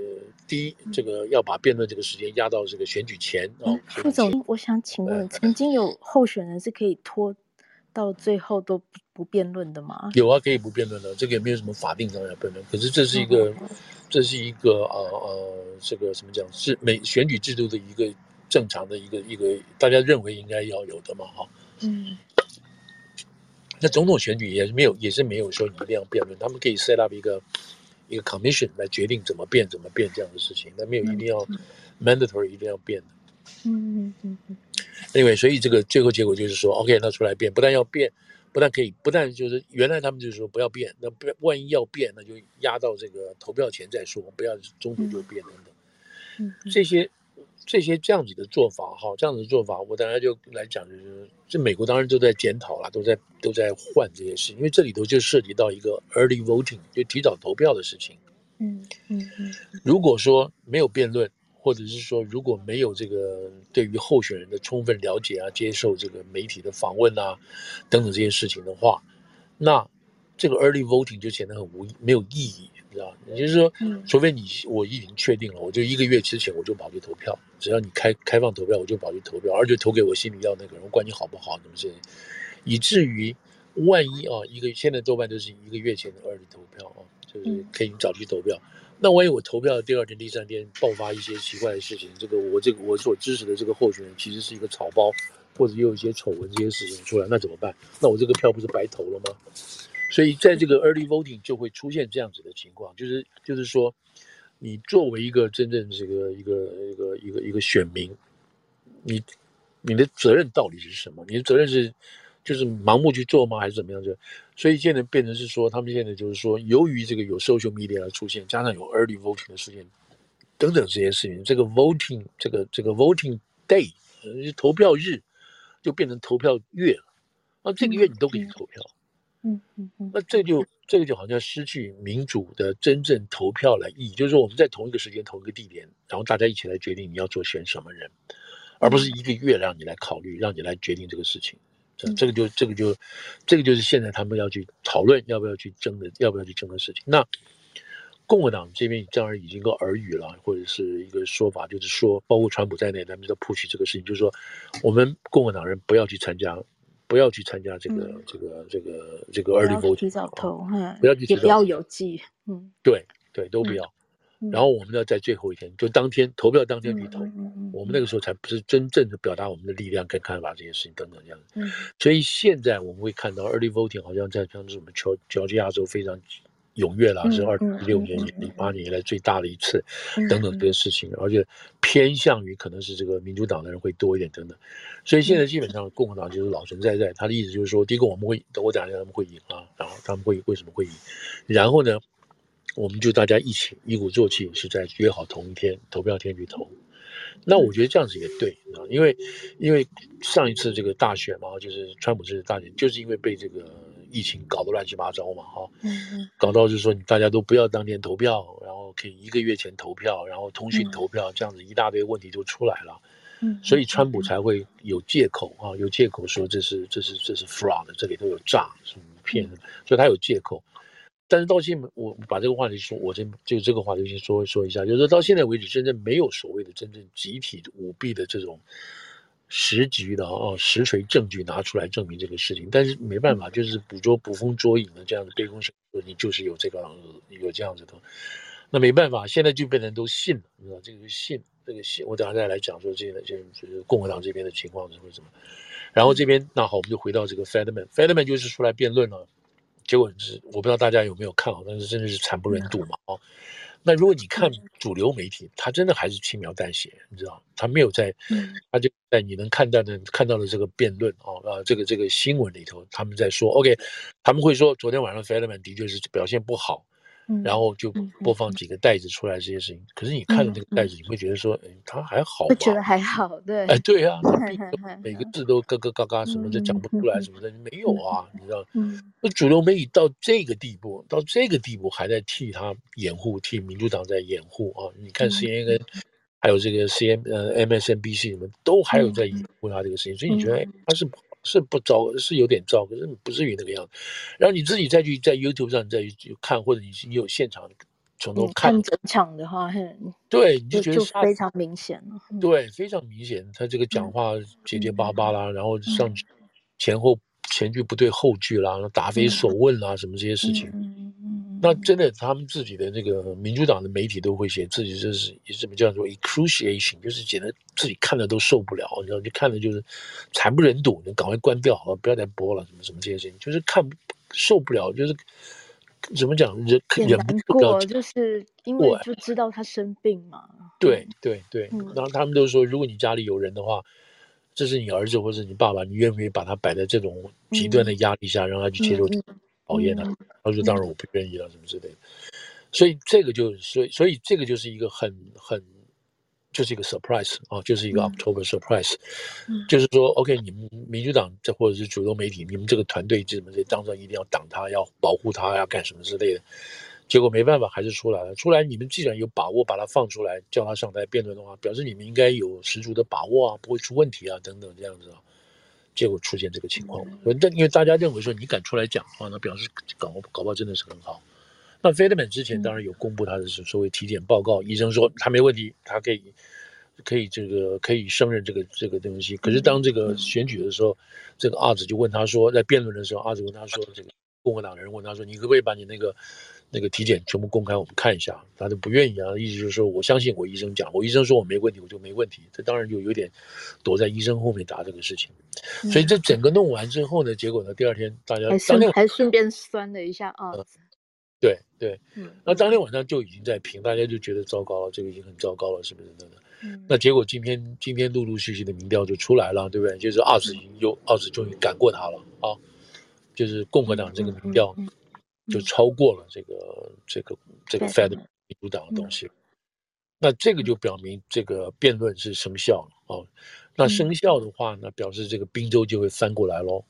第一，这个要把辩论这个时间压到这个选举前啊。嗯、副总，我想请问，曾经有候选人是可以拖到最后都不不辩论的吗？有啊，可以不辩论的，这个也没有什么法定上要辩论。可是这是一个，嗯、这是一个呃呃，这个什么讲是美选举制度的一个正常的一个一个大家认为应该要有的嘛，哈。嗯。那总统选举也是没有，也是没有说你一定要辩论，他们可以 set up 一个一个 commission 来决定怎么变怎么变这样的事情，那没有一定要 mandatory 一定要变的。嗯嗯嗯嗯。Anyway，所以这个最后结果就是说，OK，那出来变，不但要变，不但可以，不但就是原来他们就是说不要变，那不万一要变，那就压到这个投票前再说，不要中途就变等等。嗯，这些。这些这样子的做法，哈，这样子的做法，我当然就来讲，就是这美国当然都在检讨了，都在都在换这些事，因为这里头就涉及到一个 early voting，就提早投票的事情。嗯嗯嗯。如果说没有辩论，或者是说如果没有这个对于候选人的充分了解啊，接受这个媒体的访问啊，等等这些事情的话，那这个 early voting 就显得很无没有意义。你知道？也就是说，除非你我已经确定了，我就一个月之前我就跑去投票，只要你开开放投票，我就跑去投票，而且投给我心里要那个人，我管你好不好，什么事，以至于万一啊，一个现在多半都是一个月前的二次投票啊，就是可以早去投票。那万一我投票的第二天、第三天爆发一些奇怪的事情，这个我这个我所支持的这个候选人其实是一个草包，或者又有一些丑闻这些事情出来，那怎么办？那我这个票不是白投了吗？所以在这个 early voting 就会出现这样子的情况，就是就是说，你作为一个真正这个一个一个一个一个选民，你你的责任到底是什么？你的责任是就是盲目去做吗？还是怎么样？就所以现在变成是说，他们现在就是说，由于这个有 social media 的出现，加上有 early voting 的出现等等这些事情，这个 voting 这个这个 voting day 投票日就变成投票月了，啊，这个月你都可以投票。嗯嗯嗯嗯，那这就这个就好像失去民主的真正投票来意义，就是说我们在同一个时间、同一个地点，然后大家一起来决定你要做选什么人，而不是一个月让你来考虑、让你来决定这个事情。这这个就这个就这个就是现在他们要去讨论要不要去争的、要不要去争的事情。那共和党这边当然已经个耳语了，或者是一个说法，就是说，包括川普在内，他们在 push 这个事情，就是说我们共和党人不要去参加。不要去参加这个、嗯、这个这个这个 early voting，提早投，哦、不要去提早，也不要邮寄，嗯，对对都不要。嗯、然后我们要在最后一天，就当天投票当天去投，嗯、我们那个时候才不是真正的表达我们的力量跟看法这些事情等等这样子。嗯、所以现在我们会看到 early voting 好像在像是我们乔乔治亚州非常。踊跃了，是二零一六年、零八年以来最大的一次，等等这些事情，而且偏向于可能是这个民主党的人会多一点，等等。所以现在基本上共和党就是老存在在，他的意思就是说，第一个我们会，我讲一下他们会赢啊，然后他们会为什么会赢，然后呢，我们就大家一起一鼓作气，是在约好同一天投票天去投。那我觉得这样子也对啊，因为因为上一次这个大选嘛，就是川普这次大选，就是因为被这个。疫情搞得乱七八糟嘛，哈，搞到就是说你，大家都不要当天投票，然后可以一个月前投票，然后通讯投票，这样子一大堆问题就出来了，嗯，所以川普才会有借口啊，有借口说这是这是这是 fraud，这里头有诈，什么骗人，所以他有借口。但是到现在，我把这个话题说，我先就这个话题先说说一下，就是说到现在为止，真正没有所谓的真正集体舞弊的这种。实局的哦，实锤证据拿出来证明这个事情，但是没办法，就是捕捉捕风捉影的这样的杯弓蛇影，你就是有这个有这样子的，那没办法，现在就变成都信了，你知道这个信这个信，我等下再来讲说这个这就是共和党这边的情况是会怎么，然后这边那好，我们就回到这个 Fetterman，Fetterman 就是出来辩论了，结果是我不知道大家有没有看好，但是真的是惨不忍睹嘛哦。那如果你看主流媒体，他真的还是轻描淡写，你知道，他没有在，他就在你能看到的看到的这个辩论哦，呃，这个这个新闻里头，他们在说，OK，他们会说昨天晚上 Fetterman 的确是表现不好。然后就播放几个袋子出来这些事情，可是你看了那个袋子，你会觉得说，哎，他还好吧？觉得还好，对。哎，对啊，每个字都咯咯嘎嘎，什么都讲不出来，什么的没有啊，你知道？那主流媒体到这个地步，到这个地步还在替他掩护，替民主党在掩护啊！你看 CNN，还有这个 C M 呃 MSNBC 什么都还有在掩护他这个事情，所以你觉得，哎，他是？是不糟，是有点糟，可是不至于那个样子。然后你自己再去在 YouTube 上再去看，或者你你有现场从头看整场的话，对，你就觉得就非常明显了。对，非常明显，他这个讲话结结巴巴啦，然后上前后前句不对后句啦，答非所问啦，什么这些事情。那真的，他们自己的那个民主党的媒体都会写自己这是什么叫做 excruciation，就是简直自己看了都受不了，你知道，就看了就是惨不忍睹，你赶快关掉啊，不要再播了，什么什么这些事情，就是看受不了，就是怎么讲，忍忍不了，就是因为就知道他生病嘛。对对对，然后他们都说，如果你家里有人的话，这是你儿子或者你爸爸，你愿不愿意把他摆在这种极端的压力下，让他去接受？讨厌他，他说当然我不愿意了，什么之类的，所以这个就所以所以这个就是一个很很就是一个 surprise 啊，就是一个 October surprise，嗯。就是说 OK，你们民主党这或者是主流媒体，你们这个团队什么这当中一定要挡他，要保护他，要干什么之类的，结果没办法还是出来了。出来你们既然有把握把他放出来，叫他上台辩论的话，表示你们应该有十足的把握啊，不会出问题啊，等等这样子啊。结果出现这个情况，但因为大家认为说你敢出来讲话，那表示搞搞不好真的是很好。那 Fetterman 之前当然有公布他的所谓体检报告，医生说他没问题，他可以可以这个可以胜任这个这个东西。可是当这个选举的时候，这个阿兹就问他说，在辩论的时候，阿兹问他说，这个共和党的人问他说，你可不可以把你那个那个体检全部公开，我们看一下？他就不愿意啊，意思就是说我相信我医生讲，我医生说我没问题，我就没问题。这当然就有点躲在医生后面答这个事情。所以这整个弄完之后呢，结果呢，第二天大家还顺还顺便酸了一下阿兹。对对，嗯，那当天晚上就已经在评，大家就觉得糟糕了，这个已经很糟糕了，是不是真的？嗯，那结果今天今天陆陆续续的民调就出来了，对不对？就是奥兹已经又二十终于赶过他了啊，就是共和党这个民调就超过了这个这个这个 Fed 民主党的东西，那这个就表明这个辩论是生效了哦。那生效的话，那表示这个宾州就会翻过来喽。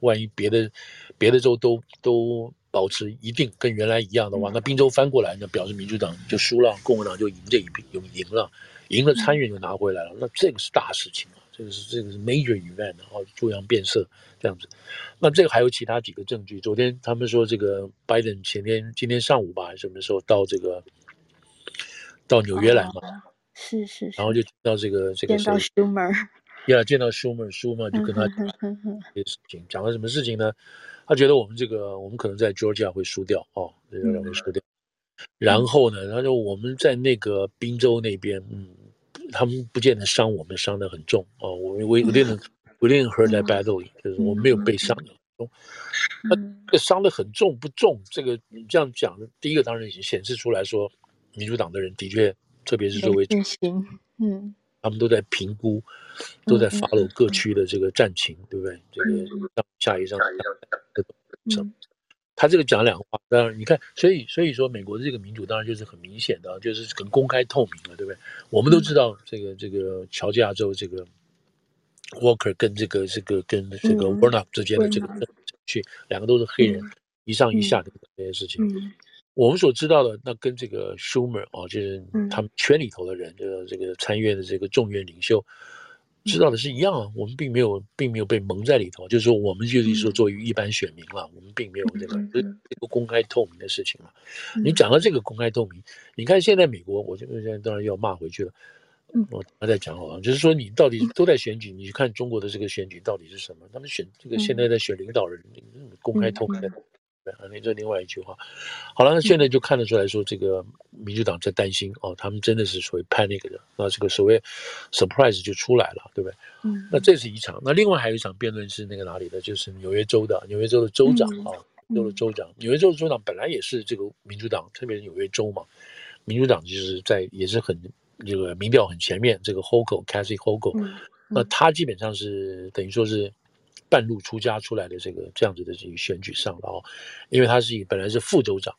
万一别的别的州都都保持一定跟原来一样的话，那宾州翻过来呢，表示民主党就输了，共和党就赢这一笔，就赢了，赢了参院就拿回来了。那这个是大事情啊，这个是这个是 major event 啊，猪羊变色这样子。那这个还有其他几个证据，昨天他们说这个拜登前天今天上午吧，还是什么时候到这个到纽约来嘛？是是，然后就到这个这个谁？要、yeah, 见到舒默，舒默就跟他讲 这些事情，讲了什么事情呢？他觉得我们这个，我们可能在 Georgia 会输掉哦，这个会输掉。然后呢，他说我们在那个宾州那边，嗯，他们不见得伤我们，伤得很重哦。我我我 didn't we didn't hurt that badly，就是我们没有被伤的重。那这个伤得很重不重？这个你这样讲的，第一个当然已经显示出来说，民主党的人的确，特别是作为嗯。他们都在评估，都在 follow 各区的这个战情，嗯、对不对？这个下一张，嗯，他这个讲两个话，当然你看，所以所以说，美国的这个民主当然就是很明显的，就是很公开透明了，对不对？我们都知道这个这个乔治亚州这个 Walker 跟这个这个跟这个 Warnock 之间的这个去，两个都是黑人，一上一下的这些事情。嗯我们所知道的，那跟这个 Schumer 啊，就是他们圈里头的人，这个这个参院的这个众院领袖，知道的是一样啊。我们并没有，并没有被蒙在里头，就是说，我们就是说，作为一般选民了，我们并没有这个这个公开透明的事情嘛。你讲到这个公开透明，你看现在美国，我这个现在当然要骂回去了。我还在讲好了，就是说，你到底都在选举，你看中国的这个选举到底是什么？他们选这个现在在选领导人，公开透明的。啊，那这另外一句话，好了，那现在就看得出来说，这个民主党在担心哦，他们真的是所谓 panic 的，那这个所谓 surprise 就出来了，对不对？嗯，那这是一场，那另外还有一场辩论是那个哪里的？就是纽约州的，纽约州的州长啊，州的州长，纽约州的州长本来也是这个民主党，特别是纽约州嘛，民主党就是在也是很这个民调很前面，这个 Hochul，Kathy Hochul，那他基本上是等于说是。半路出家出来的这个这样子的这个选举上了哦，因为他是以本来是副州长，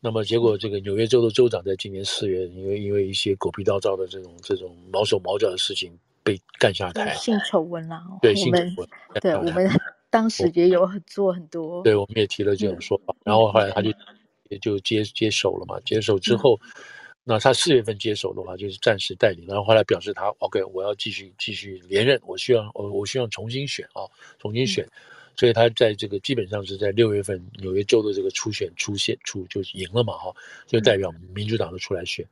那么结果这个纽约州的州长在今年四月，因为因为一些狗屁倒灶的这种这种毛手毛脚的事情被干下台，性丑闻啦，对性丑闻，对我们当时也有做很多，对，我们也提了这种说法，然后后来他就也就接接手了嘛，接手之后。那他四月份接手的话，就是暂时代理，然后后来表示他 OK，我要继续继续连任，我需要我我需要重新选啊，重新选，所以他在这个基本上是在六月份纽约州的这个初选出现出就赢了嘛哈，就代表民主党的出来选，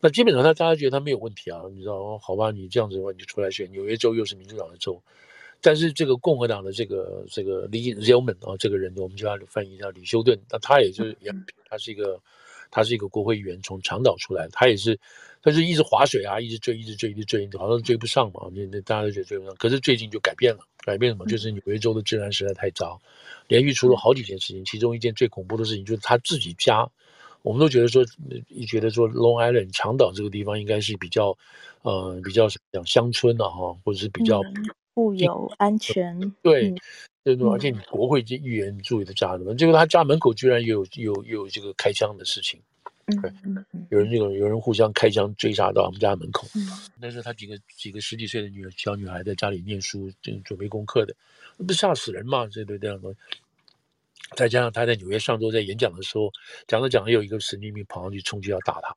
那基本上他大家觉得他没有问题啊，你知道哦，好吧，你这样子的话你就出来选，纽约州又是民主党的州，但是这个共和党的这个这个李 Zelman 啊，这个人我们就要翻译一下李修顿，那他也就是也他是一个。他是一个国会议员，从长岛出来，他也是，他是一直划水啊，一直追，一直追，一直追，好像追不上嘛，那那大家都觉得追不上。可是最近就改变了，改变什么？就是纽约州的治安实在太糟，连续出了好几件事情，其中一件最恐怖的事情就是他自己家，我们都觉得说，一觉得说 Long Island 长岛这个地方应该是比较，呃，比较讲乡村的哈，或者是比较富有安全，对。而且你国会这议员住的家里面，结果他家门口居然有有有这个开枪的事情，对，有人这个有人互相开枪追杀到我们家门口。那时候他几个几个十几岁的女小女孩在家里念书，就准备功课的，那不吓死人嘛？这对这样的。再加上他在纽约上周在演讲的时候，讲着讲着，有一个神经病跑上去冲击要打他。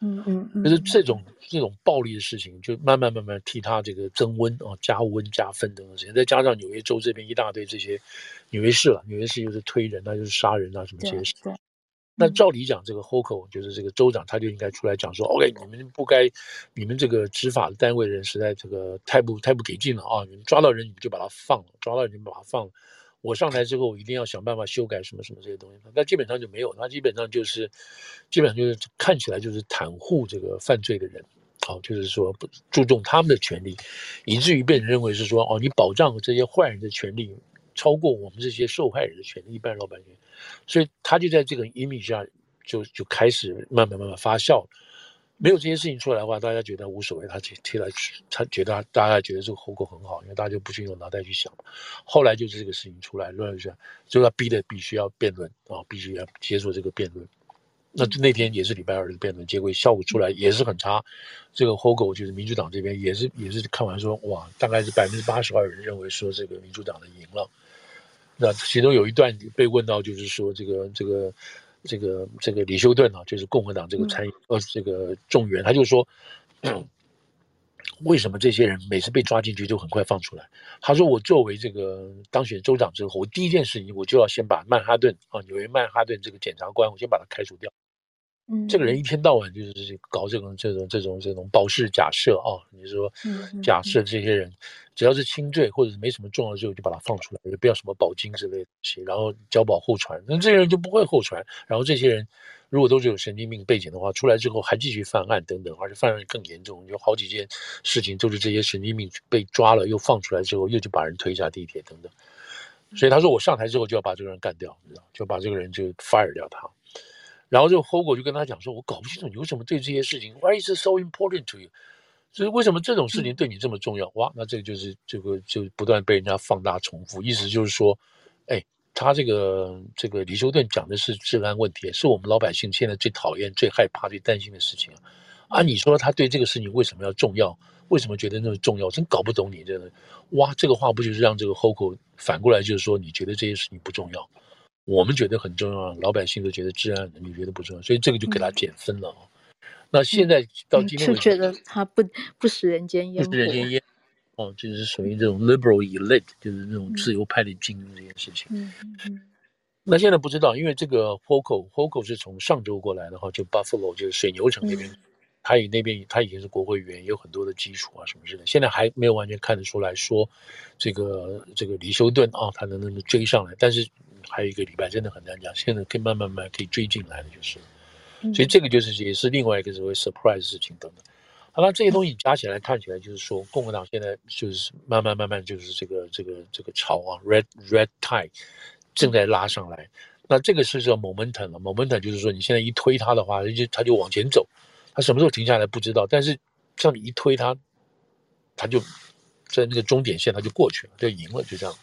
嗯嗯嗯，就是这种这种暴力的事情，就慢慢慢慢替他这个增温啊，加温加分等等事情，再加上纽约州这边一大堆这些纽约市了，纽约市又是推人啊，又是杀人啊，什么这些事，那照理讲，这个 Hochul 就是这个州长，他就应该出来讲说：“OK，你们不该，你们这个执法的单位的人实在这个太不太不给劲了啊！你们抓到人你们就把他放了，抓到人就把他放了。我上台之后，我一定要想办法修改什么什么这些东西。那基本上就没有，他基本上就是，基本上就是看起来就是袒护这个犯罪的人，好，就是说不注重他们的权利，以至于被人认为是说哦，你保障这些坏人的权利超过我们这些受害人的权利，一般老百姓。”所以他就在这个 image 下就就开始慢慢慢慢发酵，没有这些事情出来的话，大家觉得无所谓。他贴来，他觉得大家觉得这个后果很好，因为大家就不去用脑袋去想。后来就是这个事情出来，乱一下，就要逼得必须要辩论啊，必须要接受这个辩论。那那天也是礼拜二的辩论，结果效果出来也是很差。这个 Hogo 就是民主党这边也是也是看完说，哇，大概是百分之八十二人认为说这个民主党的赢了。那其中有一段被问到，就是说这个这个这个这个李修顿啊，就是共和党这个参议呃这个众议员，他就说，为什么这些人每次被抓进去就很快放出来？他说我作为这个当选州长之后，我第一件事情我就要先把曼哈顿啊纽约曼哈顿这个检察官，我先把他开除掉。嗯，这个人一天到晚就是搞这种这种这种这种保释假设啊，你说假设这些人只要是轻罪或者是没什么重要的罪，就把他放出来，也不要什么保金之类的东西，然后交保候传，那这些人就不会候传。然后这些人如果都是有神经病背景的话，出来之后还继续犯案等等，而且犯案更严重，有好几件事情都是这些神经病被抓了又放出来之后，又就把人推下地铁等等。所以他说我上台之后就要把这个人干掉，你知道，就把这个人就 fire 掉他。然后这个 Hochul 就跟他讲说：“我搞不清楚你为什么对这些事情，Why is it so important to you？就是为什么这种事情对你这么重要？哇，那这个就是这个就不断被人家放大重复，意思就是说，哎，他这个这个李修顿讲的是治安问题，是我们老百姓现在最讨厌、最害怕、最担心的事情啊！啊，你说他对这个事情为什么要重要？为什么觉得那么重要？真搞不懂你这个，哇，这个话不就是让这个 Hochul 反过来就是说，你觉得这些事情不重要？”我们觉得很重要，老百姓都觉得治安，你觉得不重要，所以这个就给他减分了。嗯、那现在到今天为止，是觉得他不不食人间烟火，不食人间烟，哦，就是属于这种 liberal elite，就是那种自由派的精英这件事情。嗯嗯嗯。那现在不知道，因为这个 Hochul Hochul 是从上周过来的哈，就 Buffalo 就是水牛城那边。嗯他以那边，他以前是国会议员，有很多的基础啊，什么之类的。现在还没有完全看得出来说，这个这个李修顿啊，他能不能追上来？但是还有一个礼拜，真的很难讲。现在可以慢慢慢可以追进来的，就是。所以这个就是也是另外一个所谓 surprise 事情等等。好了，这些东西加起来看起来，就是说共和党现在就是慢慢慢慢就是这个这个这个潮啊，red red tide 正在拉上来。那这个是叫 momentum 了，momentum 就是说你现在一推它的话，就它就往前走。它什么时候停下来不知道，但是像你一推它，它就在那个终点线，它就过去了，就赢了，就这样，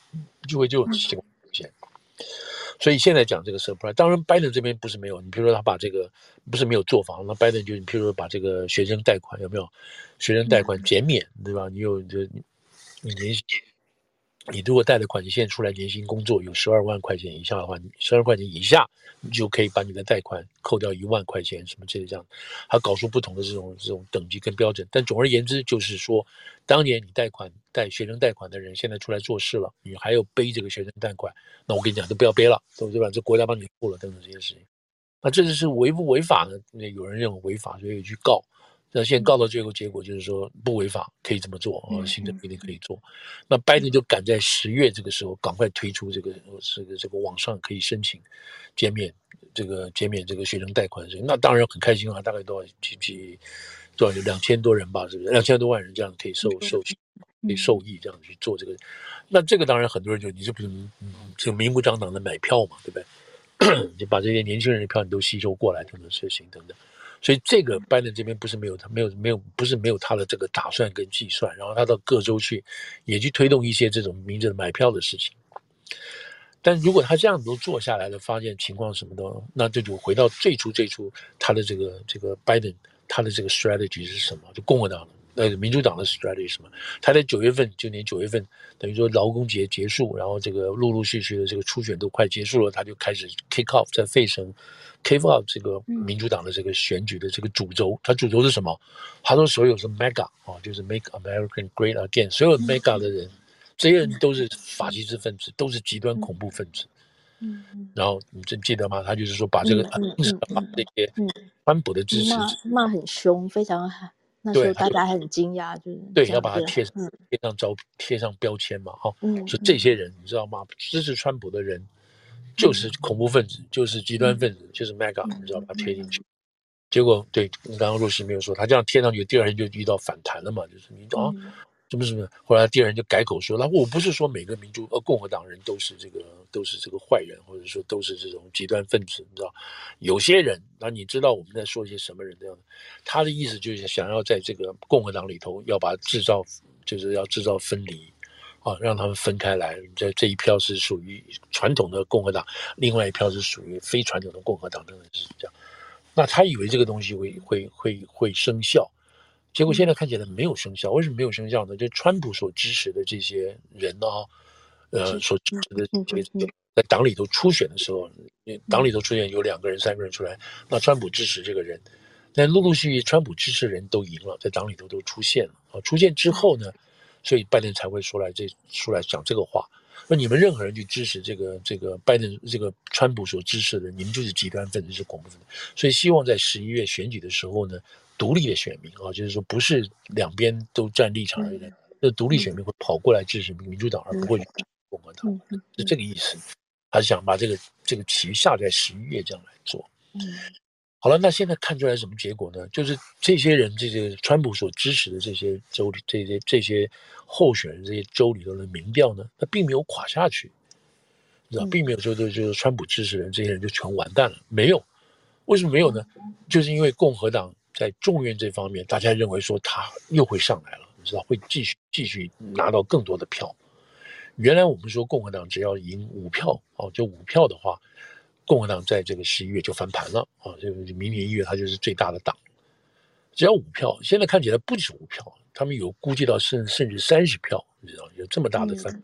就会就情况出现。所以现在讲这个 surprise，当然拜登这边不是没有，你比如说他把这个不是没有做房，那拜登就你比如说把这个学生贷款有没有？学生贷款减免，对吧？你有就你年薪。你如果贷的款，你现在出来年薪工作有十二万块钱以下的话，十二块钱以下，你就可以把你的贷款扣掉一万块钱，什么之类这样，还搞出不同的这种这种等级跟标准。但总而言之，就是说，当年你贷款贷学生贷款的人，现在出来做事了，你还要背这个学生贷款，那我跟你讲，都不要背了，对吧？这国家帮你付了，等等这些事情。那这就是违不违法呢？那有人认为违法，所以去告。那现在告到最后结果就是说不违法，可以这么做啊，行政规定可以做。那拜登就赶在十月这个时候赶快推出这个这个这个网上可以申请减免这个减免这个学生贷款的事情，那当然很开心啊，大概多少几几多少有两千多人吧，是不是两千多万人这样可以受受可以受益这样去做这个？那这个当然很多人就你这不是就明目张胆的买票嘛，对不对？就把这些年轻人的票你都吸收过来等等事情等等。所以这个拜登这边不是没有他没有没有不是没有他的这个打算跟计算，然后他到各州去也去推动一些这种民众买票的事情。但如果他这样子都做下来了，发现情况什么的，那这就回到最初最初他的这个这个拜登他的这个 strategy 是什么？就共和党的。呃，民主党的 strategy 什么？他在九月份，今年九月份，等于说劳工节结束，然后这个陆陆续续的这个初选都快结束了，他就开始 kick off 在费城 kick off 这个民主党的这个选举的这个主轴。他主轴是什么？他说所有是 mega 啊，就是 make America great again，所有 mega 的人，这些人都是法西斯分子，都是极端恐怖分子。嗯嗯，然后你记记得吗？他就是说把这个 把这些川普的支持骂很凶，非常那时候大家很惊讶，就是对，要把它贴上贴上招贴上标签嘛，哈，就这些人你知道吗？支持川普的人就是恐怖分子，就是极端分子，就是 MAGA，你知道把它贴进去。结果对你刚刚若曦没有说，他这样贴上去，第二天就遇到反弹了嘛，就是你啊。什么什么？后来第二人就改口说：“那我不是说每个民主呃共和党人都是这个都是这个坏人，或者说都是这种极端分子，你知道？有些人，那你知道我们在说一些什么人这样的？他的意思就是想要在这个共和党里头要把制造，就是要制造分离啊，让他们分开来。这这一票是属于传统的共和党，另外一票是属于非传统的共和党等等是这样。那他以为这个东西会会会会生效。”结果现在看起来没有生效，为什么没有生效呢？就川普所支持的这些人呢，呃，所支持的这些在党里头初选的时候，党里头出现有两个人、三个人出来，那川普支持这个人，但陆陆续续川普支持的人都赢了，在党里头都出现了啊。出现之后呢，所以拜登才会出来这出来讲这个话。那你们任何人去支持这个这个拜登这个川普所支持的人，你们就是极端分子，是恐怖分子。所以希望在十一月选举的时候呢。独立的选民啊，就是说不是两边都站立场的人，那独立选民会跑过来支持民主党，而不会共和党，是这个意思。他是想把这个这个棋下在十一月这样来做。好了，那现在看出来什么结果呢？就是这些人，这些川普所支持的这些州里，这些这些候选人，这些州里头的民调呢，他并没有垮下去，你知道，并没有说就就是川普支持人这些人就全完蛋了，没有。为什么没有呢？就是因为共和党。在众院这方面，大家认为说他又会上来了，你知道会继续继续拿到更多的票。原来我们说共和党只要赢五票哦，就五票的话，共和党在这个十一月就翻盘了啊，这个明年一月他就是最大的党。只要五票，现在看起来不止五票，他们有估计到甚甚至三十票，你知道有这么大的翻盘。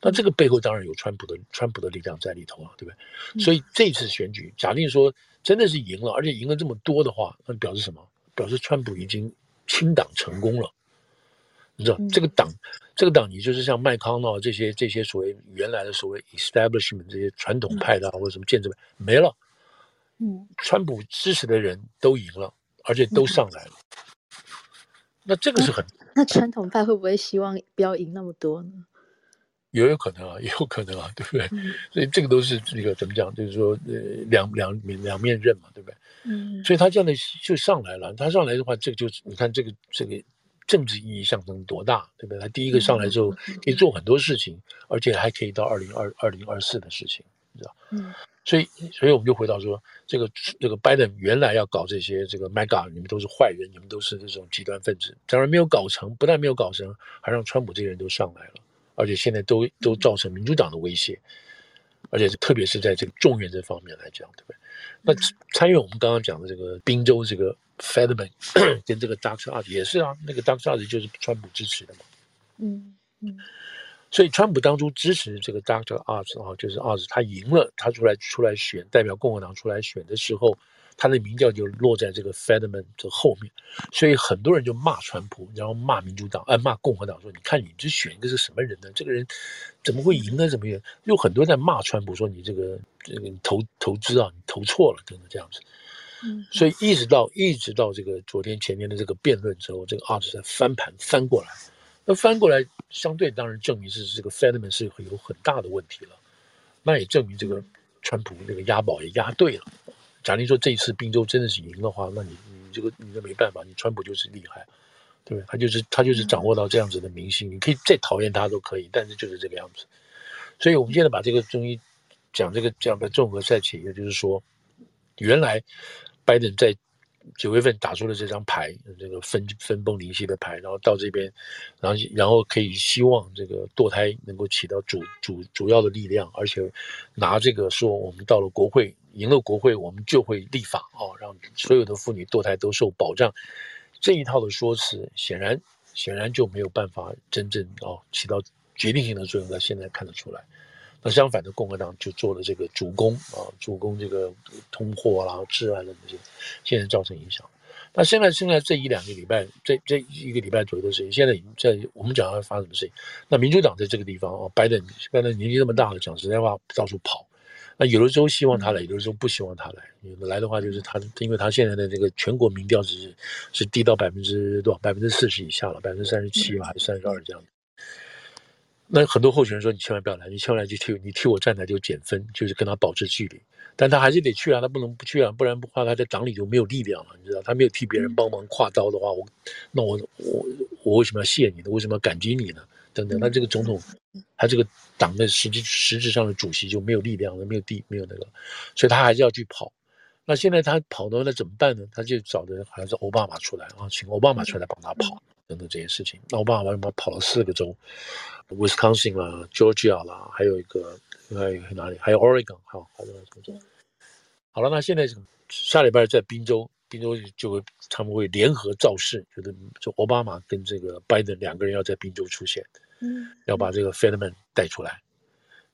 那这个背后当然有川普的川普的力量在里头啊，对不对？所以这次选举，假定说。真的是赢了，而且赢了这么多的话，那表示什么？表示川普已经清党成功了。你知道，这个党，这个党，你就是像麦康诺这些这些所谓原来的所谓 establishment 这些传统派的或者什么建制派没了。嗯，川普支持的人都赢了，而且都上来了。那这个是很……那传统派会不会希望不要赢那么多呢？也有可能啊，也有可能啊，对不对？嗯、所以这个都是这个怎么讲？就是说，呃，两两面两面刃嘛，对不对？嗯。所以他这样的就上来了，他上来的话，这个就是你看这个这个政治意义象征多大，对不对？他第一个上来之后可以做很多事情，嗯、而且还可以到二零二二零二四的事情，你知道？嗯。所以，所以我们就回到说，这个这个拜登原来要搞这些这个 mega，你们都是坏人，你们都是这种极端分子，当然没有搞成，不但没有搞成，还让川普这些人都上来了。而且现在都都造成民主党的威胁，而且是特别是在这个众院这方面来讲，对不对？那参与我们刚刚讲的这个宾州这个 Fetterman 跟这个 Doctor Art 也是啊，那个 Doctor Art 就是川普支持的嘛。嗯嗯。所以川普当初支持这个 Dr. Oz 啊，就是 Art 他赢了，他出来出来选，代表共和党出来选的时候。他的民调就落在这个 Fetterman 这后面，所以很多人就骂川普，然后骂民主党，哎，骂共和党，说你看你这选一个是什么人呢？这个人怎么会赢呢？怎么样？有很多在骂川普，说你这个这个投投资啊，你投错了，等等这样子。嗯，所以一直到一直到这个昨天前天的这个辩论之后，这个 Oz 在翻盘翻过来，那翻过来相对当然证明是这个 Fetterman 是会有很大的问题了，那也证明这个川普那个押宝也押对了。假定说这一次宾州真的是赢的话，那你你这个你这没办法，你川普就是厉害，对？他就是他就是掌握到这样子的民心，你可以再讨厌他都可以，但是就是这个样子。所以我们现在把这个中医讲这个这样的综合赛起，也就是说，原来拜登在。九月份打出了这张牌，这个分分崩离析的牌，然后到这边，然后然后可以希望这个堕胎能够起到主主主要的力量，而且拿这个说我们到了国会赢了国会，我们就会立法哦，让所有的妇女堕胎都受保障。这一套的说辞显然显然就没有办法真正哦起到决定性的作用，在现在看得出来。那相反的，共和党就做了这个主攻啊，主攻这个通货啦、治安的这些，现在造成影响。那现在现在这一两个礼拜，这这一个礼拜左右的事情，现在在我们讲要发生什么事情？那民主党在这个地方哦，拜登拜登年纪那么大了，讲实在话到处跑，那有的州希望他来，有的州不希望他来。有的来的话，就是他，因为他现在的这个全国民调是是低到百分之多少？百分之四十以下了，百分之三十七吧，还是三十二这样。那很多候选人说：“你千万不要来，你千万来就替你替我站台就减分，就是跟他保持距离。”但他还是得去啊，他不能不去啊，不然的话他在党里就没有力量了，你知道？他没有替别人帮忙挎刀的话，我那我我我为什么要谢你呢？为什么要感激你呢？等等，那这个总统，他这个党的实际实质上的主席就没有力量了，没有地，没有那个，所以他还是要去跑。那现在他跑的话，那怎么办呢？他就找的好像是奥巴马出来啊，请奥巴马出来帮他跑等等这些事情。那奥巴马为什么跑了四个州，Wisconsin 啦、Georgia 啦，还有一个还有哪里？还有 Oregon，好，还有什么州？好了，那现在下礼拜在宾州。宾州就会他们会联合造势，觉得就奥巴马跟这个拜登两个人要在宾州出现，要把这个 f e n e m a n 带出来。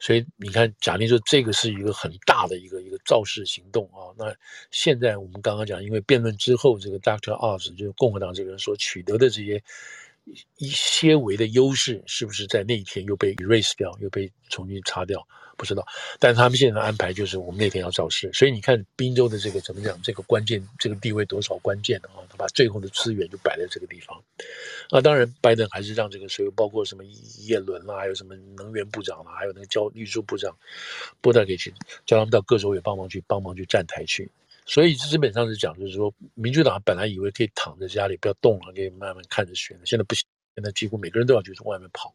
所以你看，假定说这个是一个很大的一个一个造势行动啊。那现在我们刚刚讲，因为辩论之后，这个 Dr. Oz 就是共和党这个人所取得的这些一些微的优势，是不是在那一天又被 erase 掉，又被重新擦掉？不知道，但是他们现在的安排就是我们那天要造势，所以你看宾州的这个怎么讲，这个关键这个地位多少关键的啊？他把最后的资源就摆在这个地方。那当然，拜登还是让这个所有包括什么叶伦啦，还有什么能源部长啦，还有那个交运输部长，拨到给去叫他们到各州也帮忙去帮忙去站台去。所以基本上是讲，就是说民主党本来以为可以躺在家里不要动了，可以慢慢看着选，现在不行，现在几乎每个人都要去从外面跑。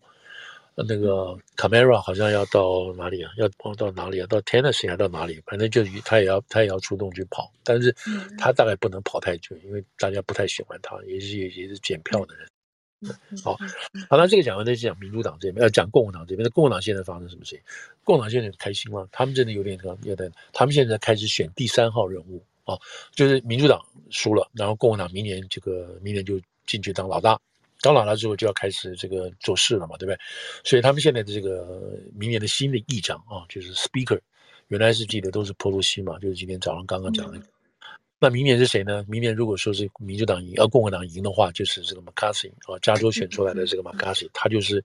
那个 Kamala 好像要到哪里啊？要到哪里啊？到 Tennessee 还到哪里？反正就他也要他也要出动去跑，但是他大概不能跑太久，因为大家不太喜欢他，也是也也是检票的人。好，好，那这个讲完，再讲民主党这边，要讲共和党这边。那共和党现在发生什么事情？共和党现在很开心吗？他们真的有点有点，他们现在开始选第三号人物啊，就是民主党输了，然后共和党明年这个明年就进去当老大。当老大之后就要开始这个做事了嘛，对不对？所以他们现在的这个明年的新的议长啊，就是 Speaker，原来是记得都是波洛西嘛，就是今天早上刚刚讲的。嗯、那明年是谁呢？明年如果说是民主党赢，呃，共和党赢的话，就是这个 McCarthy 啊，加州选出来的这个 McCarthy，他就是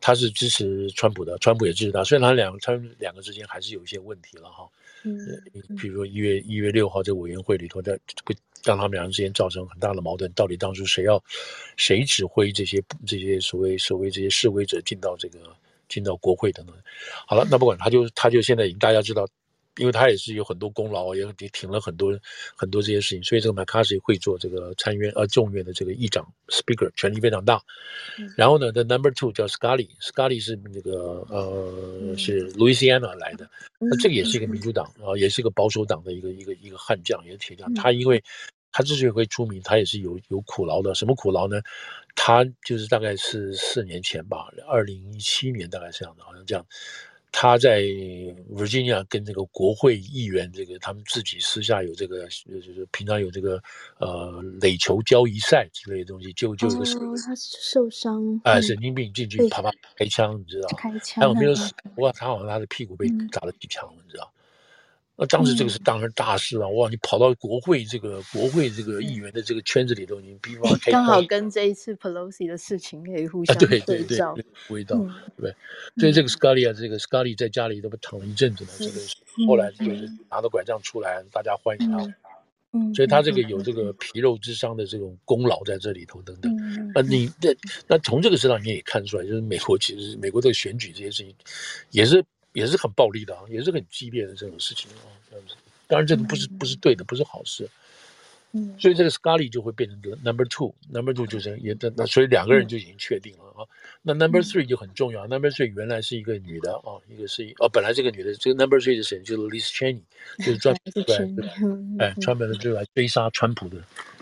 他是支持川普的，川普也支持他。虽然他两他们两个之间还是有一些问题了哈。嗯，比如说一月一月六号这个委员会里头的会。让他们两人之间造成很大的矛盾，到底当初谁要谁指挥这些这些所谓所谓这些示威者进到这个进到国会等等？好了，那不管他就他就现在已经大家知道，因为他也是有很多功劳，也也挺了很多很多这些事情，所以这个麦卡锡会做这个参院呃众院的这个议长 Speaker，权力非常大。然后呢，The Number Two 叫 Scully，Scully 是那个呃是 Louisiana 来的，那这个也是一个民主党啊，也是一个保守党的一个一个一个悍将，也是铁将。他因为他之所以会出名，他也是有有苦劳的。什么苦劳呢？他就是大概是四年前吧，二零一七年大概是这样的，好像这样。他在 Virginia 跟这个国会议员，这个他们自己私下有这个，就是平常有这个呃垒球交易赛之类的东西，就就有个哦，他受伤，哎，神经病进去啪啪开枪，你知道？开枪，还有没有死？不过他好像他的屁股被打了几枪，你知道？那当时这个是当然大事啊！哇，你跑到国会这个国会这个议员的这个圈子里头，你比方 刚好跟这一次 Pelosi 的事情可以互相对照，味道对对？所以这个 Scalia 这个 Scalia 在家里都躺了一阵子呢，这个后来就是拿着拐杖出来，大家欢迎他。嗯，所以他这个有这个皮肉之伤的这种功劳在这里头等等。啊，你这那从这个事上你也看出来，就是美国其实美国这个选举这些事情也是。也是很暴力的啊，也是很激烈的这种事情啊，这样子。当然，这个不是不是对的，不是好事。嗯，所以这个 Scully 就会变成个 Number Two，Number Two 就是也那那，所以两个人就已经确定了啊。那 Number Three 就很重要，Number Three 原来是一个女的啊，一个是哦，本来这个女的这个 Number Three 是谁？就是 Liz Cheney，就是专门 来哎，专门就来追杀川普的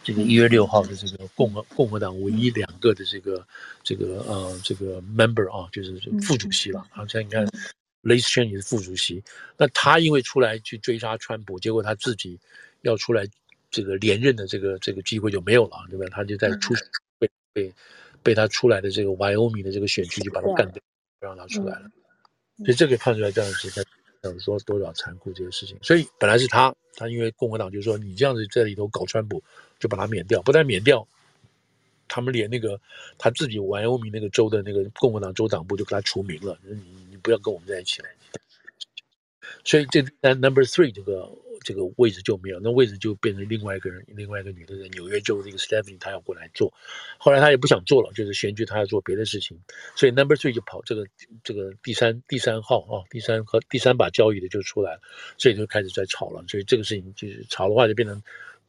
这个一月六号的这个共和共和党唯一两个的这个这个呃这个 Member 啊，就是副主席了。好像你看。Liz Cheney 是副主席，那他因为出来去追杀川普，结果他自己要出来这个连任的这个这个机会就没有了，对吧？他就在出被被被他出来的这个 Wyoming 的这个选区就把他干掉，不让他出来了。所以这个看出来这样子在讲说多少残酷这些事情。所以本来是他，他因为共和党就说你这样子在里头搞川普，就把他免掉，不但免掉，他们连那个他自己 Wyoming 那个州的那个共和党州党部就给他除名了。你。不要跟我们在一起了，所以这那 number three 这个这个位置就没有，那位置就变成另外一个人，另外一个女的在纽约州这个 Stephanie 她要过来做，后来她也不想做了，就是选举她要做别的事情，所以 number three 就跑这个这个第三第三号啊，第三和第三把交椅的就出来了，所以就开始在吵了，所以这个事情就是吵的话就变成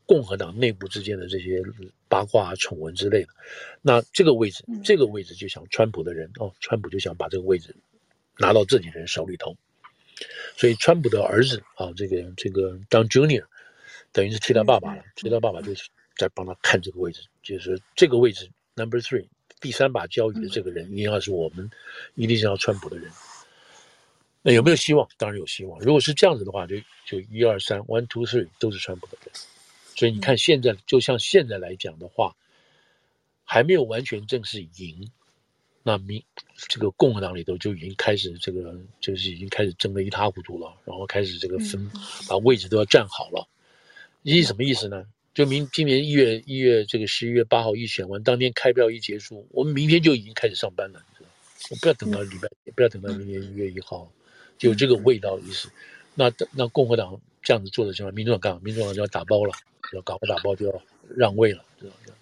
共和党内部之间的这些八卦啊、丑闻之类的，那这个位置这个位置就想川普的人哦，川普就想把这个位置拿到自己人手里头。所以，川普的儿子啊，这个这个 Don Junior，等于是替他爸爸了。替他爸爸就是在帮他看这个位置，就是这个位置 Number Three，第三把交椅的这个人，一定要是我们，一定是要川普的人。那有没有希望？当然有希望。如果是这样子的话，就就一二三，One Two Three 都是川普的人。所以你看，现在就像现在来讲的话，还没有完全正式赢。那民这个共和党里头就已经开始这个就是已经开始争得一塌糊涂了，然后开始这个分把位置都要占好了。意什么意思呢？就明今年一月一月这个十一月八号一选完，当天开票一结束，我们明天就已经开始上班了，你知道？我不要等到礼拜，也不要等到明年一月一号，就有这个味道的意思。那那共和党这样子做的情况，民主党干嘛？民主党就要打包了，要搞不打包就要让位了，知道吗？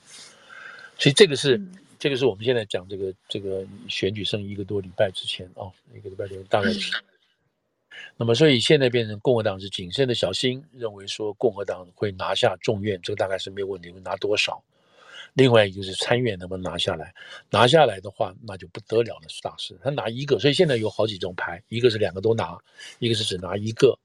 所以这个是。这个是我们现在讲这个这个选举剩一个多礼拜之前啊，一个礼拜前大概是。那么，所以现在变成共和党是谨慎的小心，认为说共和党会拿下众院，这个大概是没有问题，会拿多少？另外一个就是参院能不能拿下来？拿下来的话，那就不得了了，是大事。他拿一个，所以现在有好几种牌，一个是两个都拿，一个是只拿一个，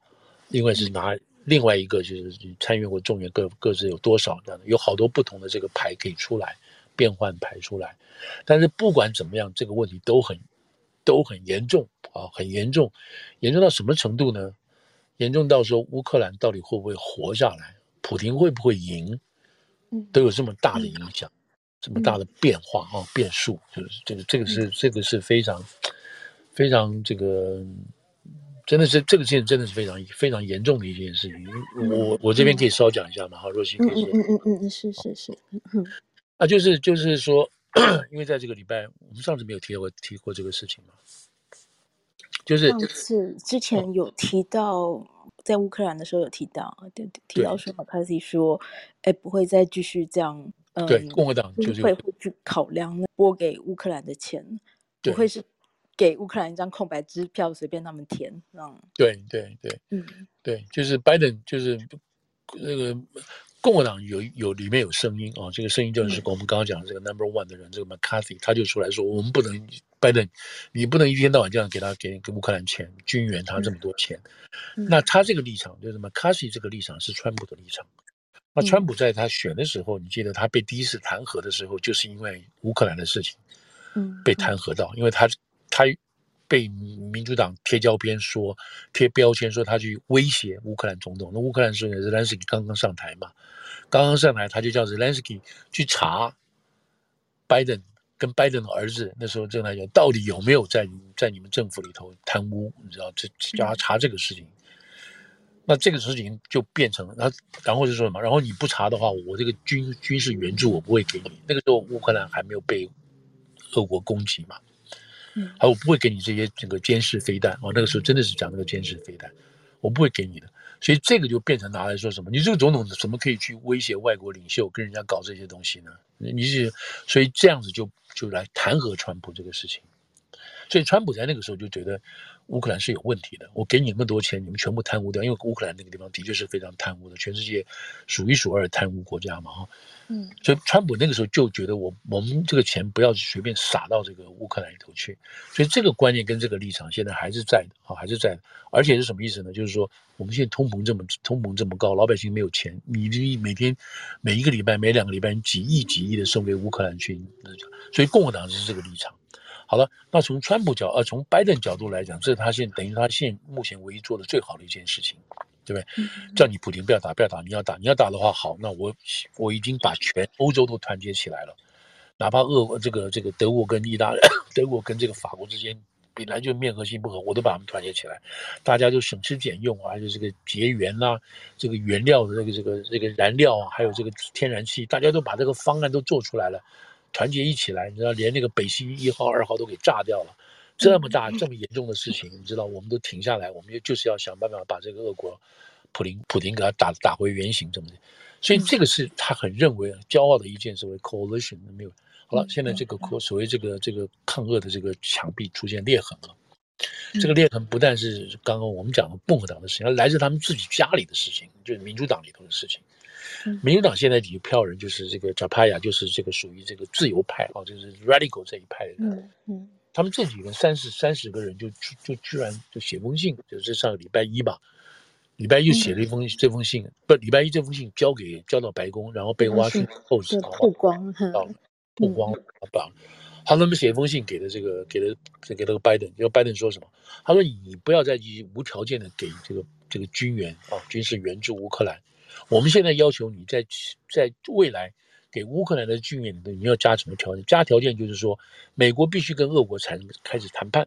另外是拿另外一个就是参院或众院各各自有多少这样的，有好多不同的这个牌可以出来。变换排出来，但是不管怎么样，这个问题都很都很严重啊，很严重，严重到什么程度呢？严重到说乌克兰到底会不会活下来，普京会不会赢，都有这么大的影响，这么大的变化啊，变数，就是这个这个是这个是非常非常这个真的是这个事情真的是非常非常严重的一件事情。我我这边可以稍讲一下嘛，哈，若曦可以。嗯嗯嗯嗯，是是是，嗯。啊，就是就是说，因为在这个礼拜，我们上次没有提过提过这个事情嘛，就是上次之前有提到，哦、在乌克兰的时候有提到，对提到说马卡锡说，哎，不会再继续这样，嗯，对，共和党就是会会去考量拨给乌克兰的钱，不会是给乌克兰一张空白支票随便他们填，嗯，对对对，嗯，对，就是拜登就是那个。共和党有有里面有声音啊，这个声音就是我们刚刚讲的这个 number one 的人，这个 McCarthy 他就出来说，我们不能拜登，你不能一天到晚这样给他给给乌克兰钱，军援他这么多钱。嗯、那他这个立场就是 McCarthy 这个立场是川普的立场。那川普在他选的时候，嗯、你记得他被第一次弹劾的时候，就是因为乌克兰的事情，嗯，被弹劾到，因为他他。被民主党贴胶片说，贴标签说他去威胁乌克兰总统。那乌克兰是泽连斯基刚刚上台嘛，刚刚上台他就叫泽连斯基去查拜登跟拜登的儿子那时候正在讲到底有没有在在你们政府里头贪污，你知道这叫他查这个事情。那这个事情就变成他，然后就说什么？然后你不查的话，我这个军军事援助我不会给你。那个时候乌克兰还没有被俄国攻击嘛。嗯，还我不会给你这些整个监视飞弹哦，那个时候真的是讲那个监视飞弹，我不会给你的，所以这个就变成拿来说什么？你这个总统怎么可以去威胁外国领袖，跟人家搞这些东西呢？你是所以这样子就就来弹劾川普这个事情，所以川普在那个时候就觉得乌克兰是有问题的，我给你那么多钱，你们全部贪污掉，因为乌克兰那个地方的确是非常贪污的，全世界数一数二的贪污国家嘛，哈。嗯，所以川普那个时候就觉得我我们这个钱不要随便撒到这个乌克兰里头去，所以这个观念跟这个立场现在还是在的啊，还是在的。而且是什么意思呢？就是说我们现在通膨这么通膨这么高，老百姓没有钱，你你每天每一个礼拜每两个礼拜你几亿几亿的送给乌克兰去，所以共和党是这个立场。好了，那从川普角呃从拜登角度来讲，这是他现等于他现目前唯一做的最好的一件事情。对不对？叫你普京不要打，不要打，你要打，你要打的话，好，那我我已经把全欧洲都团结起来了，哪怕俄国这个这个德国跟意大利，德国跟这个法国之间本来就面和心不和，我都把他们团结起来，大家都省吃俭用啊，就这个节源呐、啊，这个原料的这个这个这个燃料啊，还有这个天然气，大家都把这个方案都做出来了，团结一起来，你知道，连那个北溪一号、二号都给炸掉了。这么大这么严重的事情，你知道，我们都停下来，我们就就是要想办法把这个俄国普林普林给他打打回原形，怎么的？所以这个是他很认为骄傲的一件所谓 coalition 没有。好了，现在这个所谓这个这个抗俄的这个墙壁出现裂痕了。这个裂痕不但是刚刚我们讲的共和党的事情，而来自他们自己家里的事情，就是民主党里头的事情。民主党现在几票人就是这个扎帕亚，就是这个属于这个自由派啊，就是 radical 这一派的人。嗯嗯，他们这几个三十三十个人就就居然就写封信，就是上个礼拜一吧，礼拜一写了一封这封信，不，礼拜一这封信交给交到白宫，然后被 Washington Post 曝光，曝光了，把。他那么写一封信给了这个，给了给给了个拜登，因为拜登说什么？他说：“你不要再去无条件的给这个这个军援啊，军事援助乌克兰。我们现在要求你在在未来给乌克兰的军援，你要加什么条件？加条件就是说，美国必须跟俄国谈开始谈判，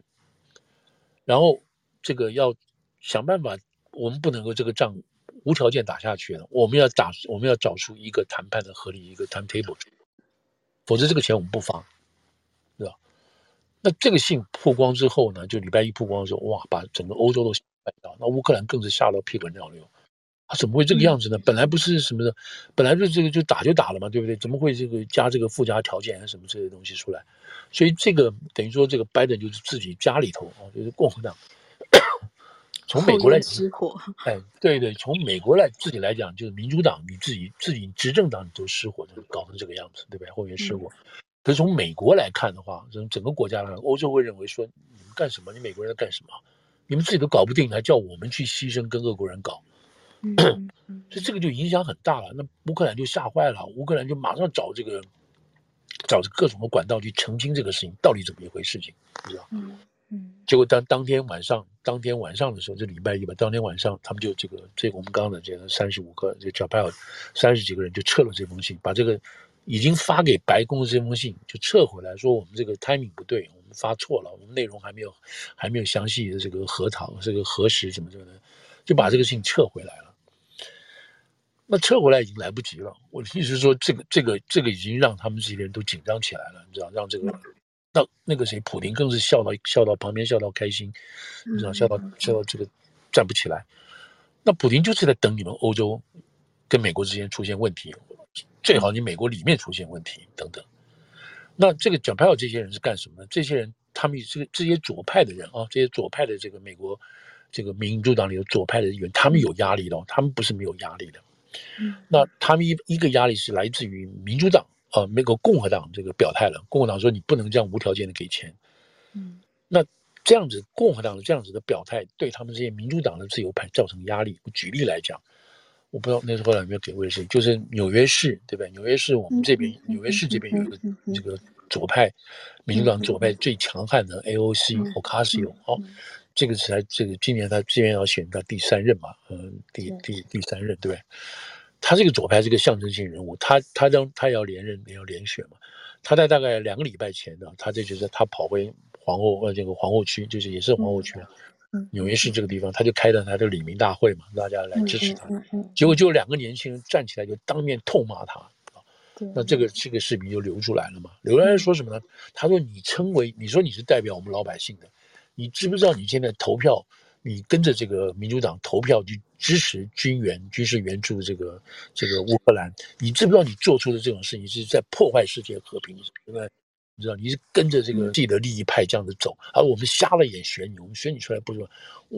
然后这个要想办法，我们不能够这个仗无条件打下去了，我们要打，我们要找出一个谈判的合理一个 timetable，否则这个钱我们不发。”对吧那这个信曝光之后呢，就礼拜一曝光的时候，哇，把整个欧洲都吓到。那乌克兰更是吓到屁滚尿流。他怎么会这个样子呢？本来不是什么的，本来就这个就打就打了嘛，对不对？怎么会这个加这个附加条件啊什么这些东西出来？所以这个等于说，这个拜登就是自己家里头啊，就是共和党从美国来。哎，对对，从美国来自己来讲，就是民主党你自己自己执政党你都失火，就搞成这个样子，对不对？后面失火。嗯可是从美国来看的话，从整个国家来看，欧洲会认为说，你们干什么？你美国人在干什么？你们自己都搞不定，还叫我们去牺牲跟俄国人搞，所以这个就影响很大了。那乌克兰就吓坏了，乌克兰就马上找这个，找各种的管道去澄清这个事情到底怎么一回事情，你知道？嗯嗯。结果当当天晚上，当天晚上的时候，就礼拜一吧，当天晚上他们就这个这个我们刚刚的这个三十五个这个 Japan 三十几个人就撤了这封信，把这个。已经发给白宫的这封信就撤回来，说我们这个 timing 不对，我们发错了，我们内容还没有还没有详细的这个核讨，这个核实什么什么的，就把这个信撤回来了。那撤回来已经来不及了。我的意思是说，这个这个这个已经让他们这些人都紧张起来了，你知道？让这个那那个谁，普丁更是笑到笑到旁边笑到开心，你知道？笑到笑到这个站不起来。那普丁就是在等你们欧洲跟美国之间出现问题。最好你美国里面出现问题等等，那这个贾派尔这些人是干什么呢？这些人他们这个这些左派的人啊，这些左派的这个美国这个民主党里的左派的人员，他们有压力的，他们不是没有压力的。那他们一一个压力是来自于民主党啊，美国共和党这个表态了，共和党说你不能这样无条件的给钱。嗯，那这样子共和党的这样子的表态，对他们这些民主党的自由派造成压力。举例来讲。我不知道那时候有没有给卫星，就是纽约市，对不对？纽约市我们这边，纽约市这边有一个这个左派，民主党左派最强悍的 AOC Ocasio 哦，这个是他这个今年他今年要选到第三任嘛，嗯，第第第三任，对不对？他这个左派是个象征性人物，他他将他要连任，也要连选嘛。他在大概两个礼拜前呢，他这就是他跑回皇后呃这个皇后区，就是也是皇后区。纽约市这个地方，他就开了他的李民大会嘛，大家来支持他。结果就两个年轻人站起来，就当面痛骂他啊。那这个这个视频就流出来了嘛。流出来说什么呢？他说：“你称为你说你是代表我们老百姓的，你知不知道你现在投票，你跟着这个民主党投票去支持军援、军事援助这个这个乌克兰，你知不知道你做出的这种事情是在破坏世界和平，对不对？”你知道你是跟着这个自己的利益派这样子走，而我们瞎了眼选你，我们选你出来不是说，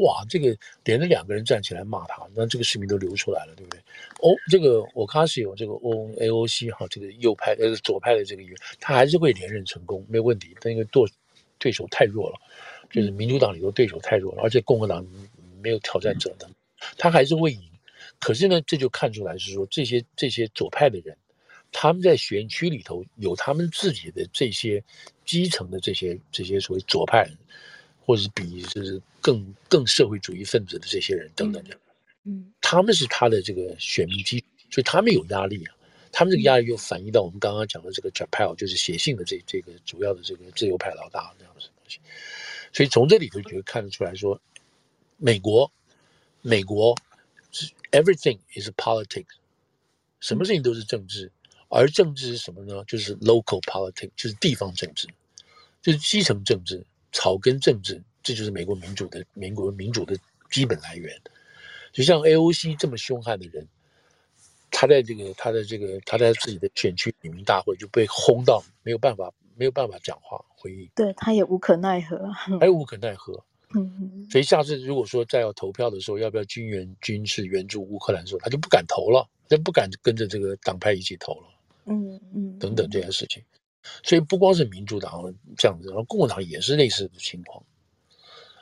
哇，这个连着两个人站起来骂他，那这个视频都流出来了，对不对？哦，这个我卡西有这个 O A O C 哈，这个右派呃左派的这个议员，他还是会连任成功，没有问题。但因为对对手太弱了，就是民主党里头对手太弱了，而且共和党没有挑战者的，他还是会赢。可是呢，这就看出来是说这些这些左派的人。他们在选区里头有他们自己的这些基层的这些这些所谓左派，或者是比就是更更社会主义分子的这些人等等的，嗯，他们是他的这个选民基础，所以他们有压力啊。他们这个压力又反映到我们刚刚讲的这个 Japan 就是写信的这这个主要的这个自由派老大这样的东西。所以从这里头就看得出来说，美国美国 everything is politics，什么事情都是政治。而政治是什么呢？就是 local politics，就是地方政治，就是基层政治，草根政治，这就是美国民主的美国民主的基本来源。就像 AOC 这么凶悍的人，他在这个他的这个他在自己的选区里民大会就被轰到没有办法没有办法讲话回应，对他也无可奈何，还有无可奈何。嗯，所以下次如果说再要投票的时候，要不要军援军事援助乌克兰的时候，他就不敢投了，就不敢跟着这个党派一起投了。嗯嗯，等等这些事情，所以不光是民主党这样子，然后共和党也是类似的情况。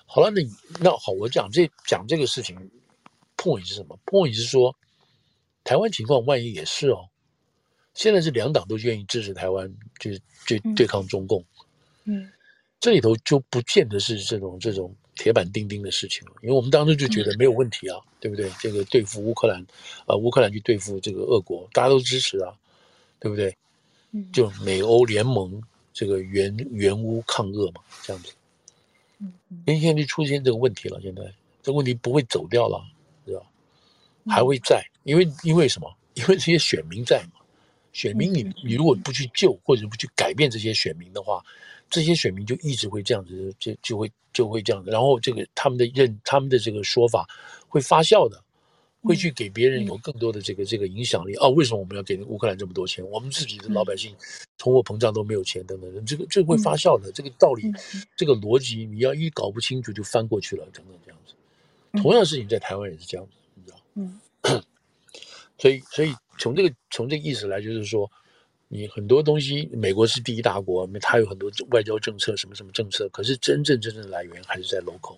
好了，那那好，我讲这讲这个事情，point 是什么？point 是说，台湾情况万一也是哦，现在是两党都愿意支持台湾，就是就对抗中共。嗯。嗯这里头就不见得是这种这种铁板钉钉的事情了，因为我们当时就觉得没有问题啊，对不对？这个对付乌克兰，啊，乌克兰去对付这个俄国，大家都支持啊，对不对？就美欧联盟这个援援乌抗俄嘛，这样子。嗯，因为现在就出现这个问题了，现在这个问题不会走掉了，对吧？还会在，因为因为什么？因为这些选民在嘛，选民你你如果不去救或者不去改变这些选民的话。这些选民就一直会这样子，就就会就会这样子，然后这个他们的认他们的这个说法会发酵的，会去给别人有更多的这个这个影响力。哦，为什么我们要给乌克兰这么多钱？我们自己的老百姓通货膨胀都没有钱等等，这个这个会发酵的，这个道理，这个逻辑你要一搞不清楚就翻过去了，等等这样子。同样的事情在台湾也是这样子，你知道？嗯。所以所以从这个从这个意思来就是说。你很多东西，美国是第一大国，它有很多外交政策，什么什么政策，可是真正真正的来源还是在 local，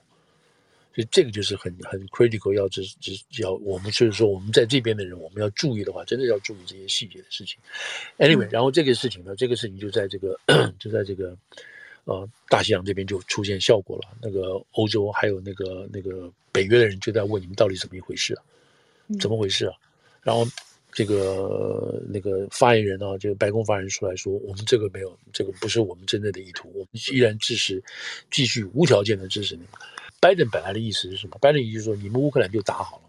所以这个就是很很 critical，要只只要我们就是说我们在这边的人，我们要注意的话，真的要注意这些细节的事情。Anyway，然后这个事情呢，这个事情就在这个就在这个呃大西洋这边就出现效果了。那个欧洲还有那个那个北约的人就在问你们到底怎么一回事啊？怎么回事啊？然后。这个那个发言人啊，这个白宫发言人出来说，我们这个没有，这个不是我们真正的意图，我们依然支持，继续无条件的支持你们。拜登本来的意思是什么？拜登意思就是说，你们乌克兰就打好了，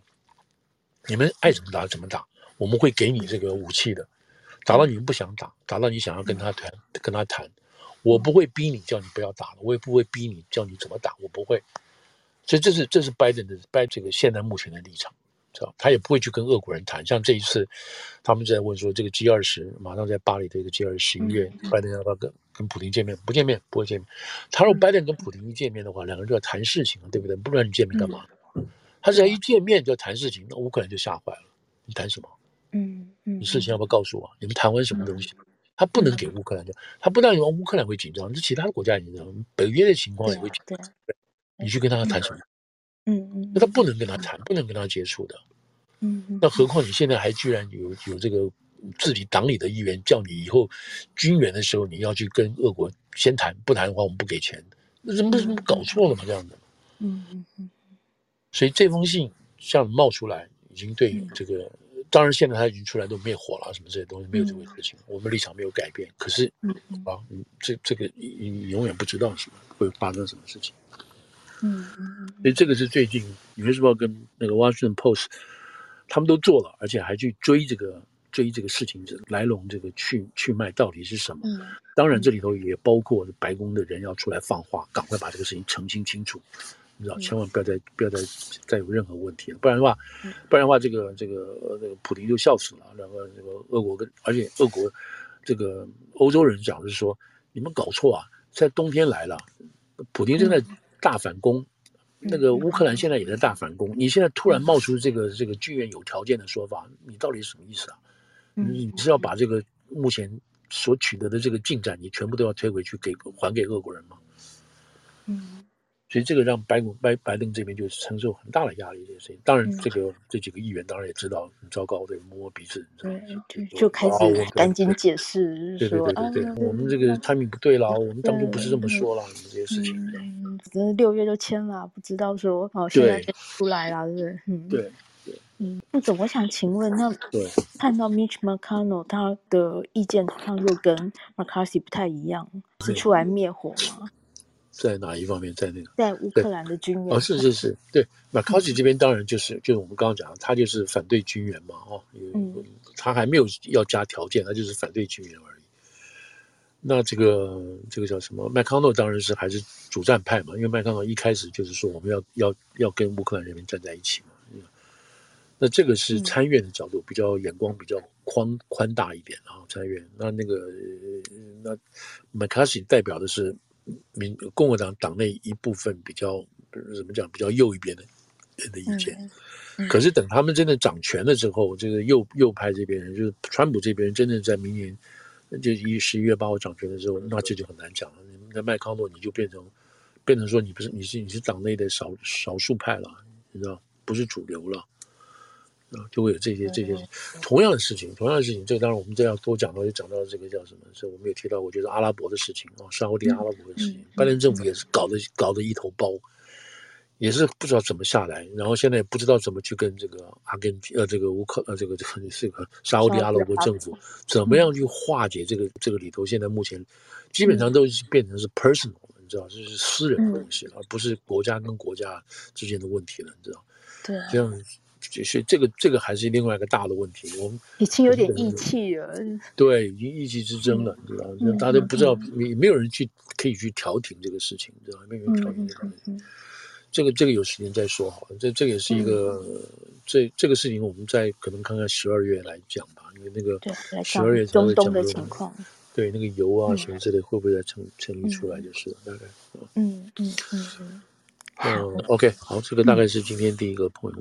你们爱怎么打怎么打，我们会给你这个武器的，打到你们不想打，打到你想要跟他谈，跟他谈，我不会逼你叫你不要打了，我也不会逼你叫你怎么打，我不会。所以这是这是拜登的拜这个现在目前的立场。他也不会去跟俄国人谈，像这一次，他们在问说，这个 G 二十马上在巴黎的一个 G 二十十一月，拜登要不要跟跟普京见面？不见面，不会见面。他说拜登跟普京一见面的话，两个人就要谈事情了，对不对？不然你见面干嘛？他只要一见面就要谈事情，那乌克兰就吓坏了。你谈什么？嗯嗯，你事情要不要告诉我？你们谈完什么东西？他不能给乌克兰讲，他不但让乌克兰会紧张，这其他的国家也紧张，北约的情况也会紧张。你去跟他谈什么？嗯嗯，那他不能跟他谈，不能跟他接触的。嗯，那何况你现在还居然有有这个自己党里的议员叫你以后军援的时候，你要去跟俄国先谈，不谈的话我们不给钱，那怎么怎么搞错了嘛？这样的。嗯嗯嗯。所以这封信这样冒出来，已经对这个，当然现在他已经出来都灭火了，什么这些东西没有这回事情，我们立场没有改变。可是啊，这这个你永远不知道什么会发生什么事情。嗯嗯，所以这个是最近《纽约时报》跟那个《Washington Post》他们都做了，而且还去追这个追这个事情的来龙，这个去去脉到底是什么？嗯，当然这里头也包括白宫的人要出来放话，赶快把这个事情澄清清楚，你知道，千万不要再不要再再有任何问题了，不然的话，不然的话，这个这个这个普京就笑死了。然后这个俄国跟而且俄国这个欧洲人讲的是说，你们搞错啊，在冬天来了，普京正在。大反攻，那个乌克兰现在也在大反攻。你现在突然冒出这个这个剧院有条件的说法，你到底是什么意思啊？你你是要把这个目前所取得的这个进展，你全部都要推回去给还给俄国人吗？嗯。所以这个让白宫拜拜登这边就承受很大的压力，这些事情。当然，这个、嗯、这几个议员当然也知道很糟糕，对，摸摸鼻子，对，就就开始赶紧解释，对对对对对，我们这个 timing 不对了，我们当初不是这么说了，这些事情。嗯，反正六月就签了，不知道说哦，现在出来了，对不对？嗯，对对，嗯，副总，我想请问，那看到 Mitch McConnell 他的意见好像又跟 McCarthy 不太一样，是出来灭火吗？在哪一方面？在那个，在乌克兰的军援哦，是是是，对。那 McCarthy 这边当然就是、嗯、就是我们刚刚讲的，他就是反对军援嘛，哦，嗯，他还没有要加条件，他就是反对军援而已。那这个这个叫什么？麦康诺当然是还是主战派嘛，因为麦康诺一开始就是说我们要要要跟乌克兰人民站在一起嘛。那这个是参院的角度，比较眼光比较宽宽大一点啊。参院那那个那麦卡锡代表的是民共和党党内一部分比较怎么讲比较右一边的人的意见。可是等他们真的掌权了之后，这个右右派这边人就是川普这边人，真的在明年。就一十一月八号掌权的时候，那这就很难讲了。那麦康诺你就变成变成说你不是你是你是党内的少少数派了，你知道不是主流了啊，就会有这些这些同样的事情，同样的事情。这个当然我们这样多讲到，就讲到这个叫什么？所以我们也提到，过，就是阿拉伯的事情啊，沙乌地阿拉伯的事情，拜登政府也是搞得搞得一头包。也是不知道怎么下来，然后现在也不知道怎么去跟这个阿根廷呃这个乌克呃这个这个 这个沙乌地阿拉伯政府怎么样去化解这个这个里头现在目前基本上都变成是 personal，你知道这是私人的东西了，而不是国家跟国家之间的问题了，你知道？对，这样就是这个这个还是另外一个大的问题。我们已经有点意气了，对，已经意气之争了，你知道？大家都不知道，没没有人去可以去调停这个事情，你知道？没有人调停这个事情。这个这个有时间再说好了，这这个也是一个，嗯、这这个事情我们再可能看看十二月来讲吧，因为那个十二月才会讲的情况，对那个油啊什么之类会不会再成成立出来就是了，大概，嗯嗯嗯嗯，嗯，嗯，嗯，OK，好，这个大概是今天第一个朋友。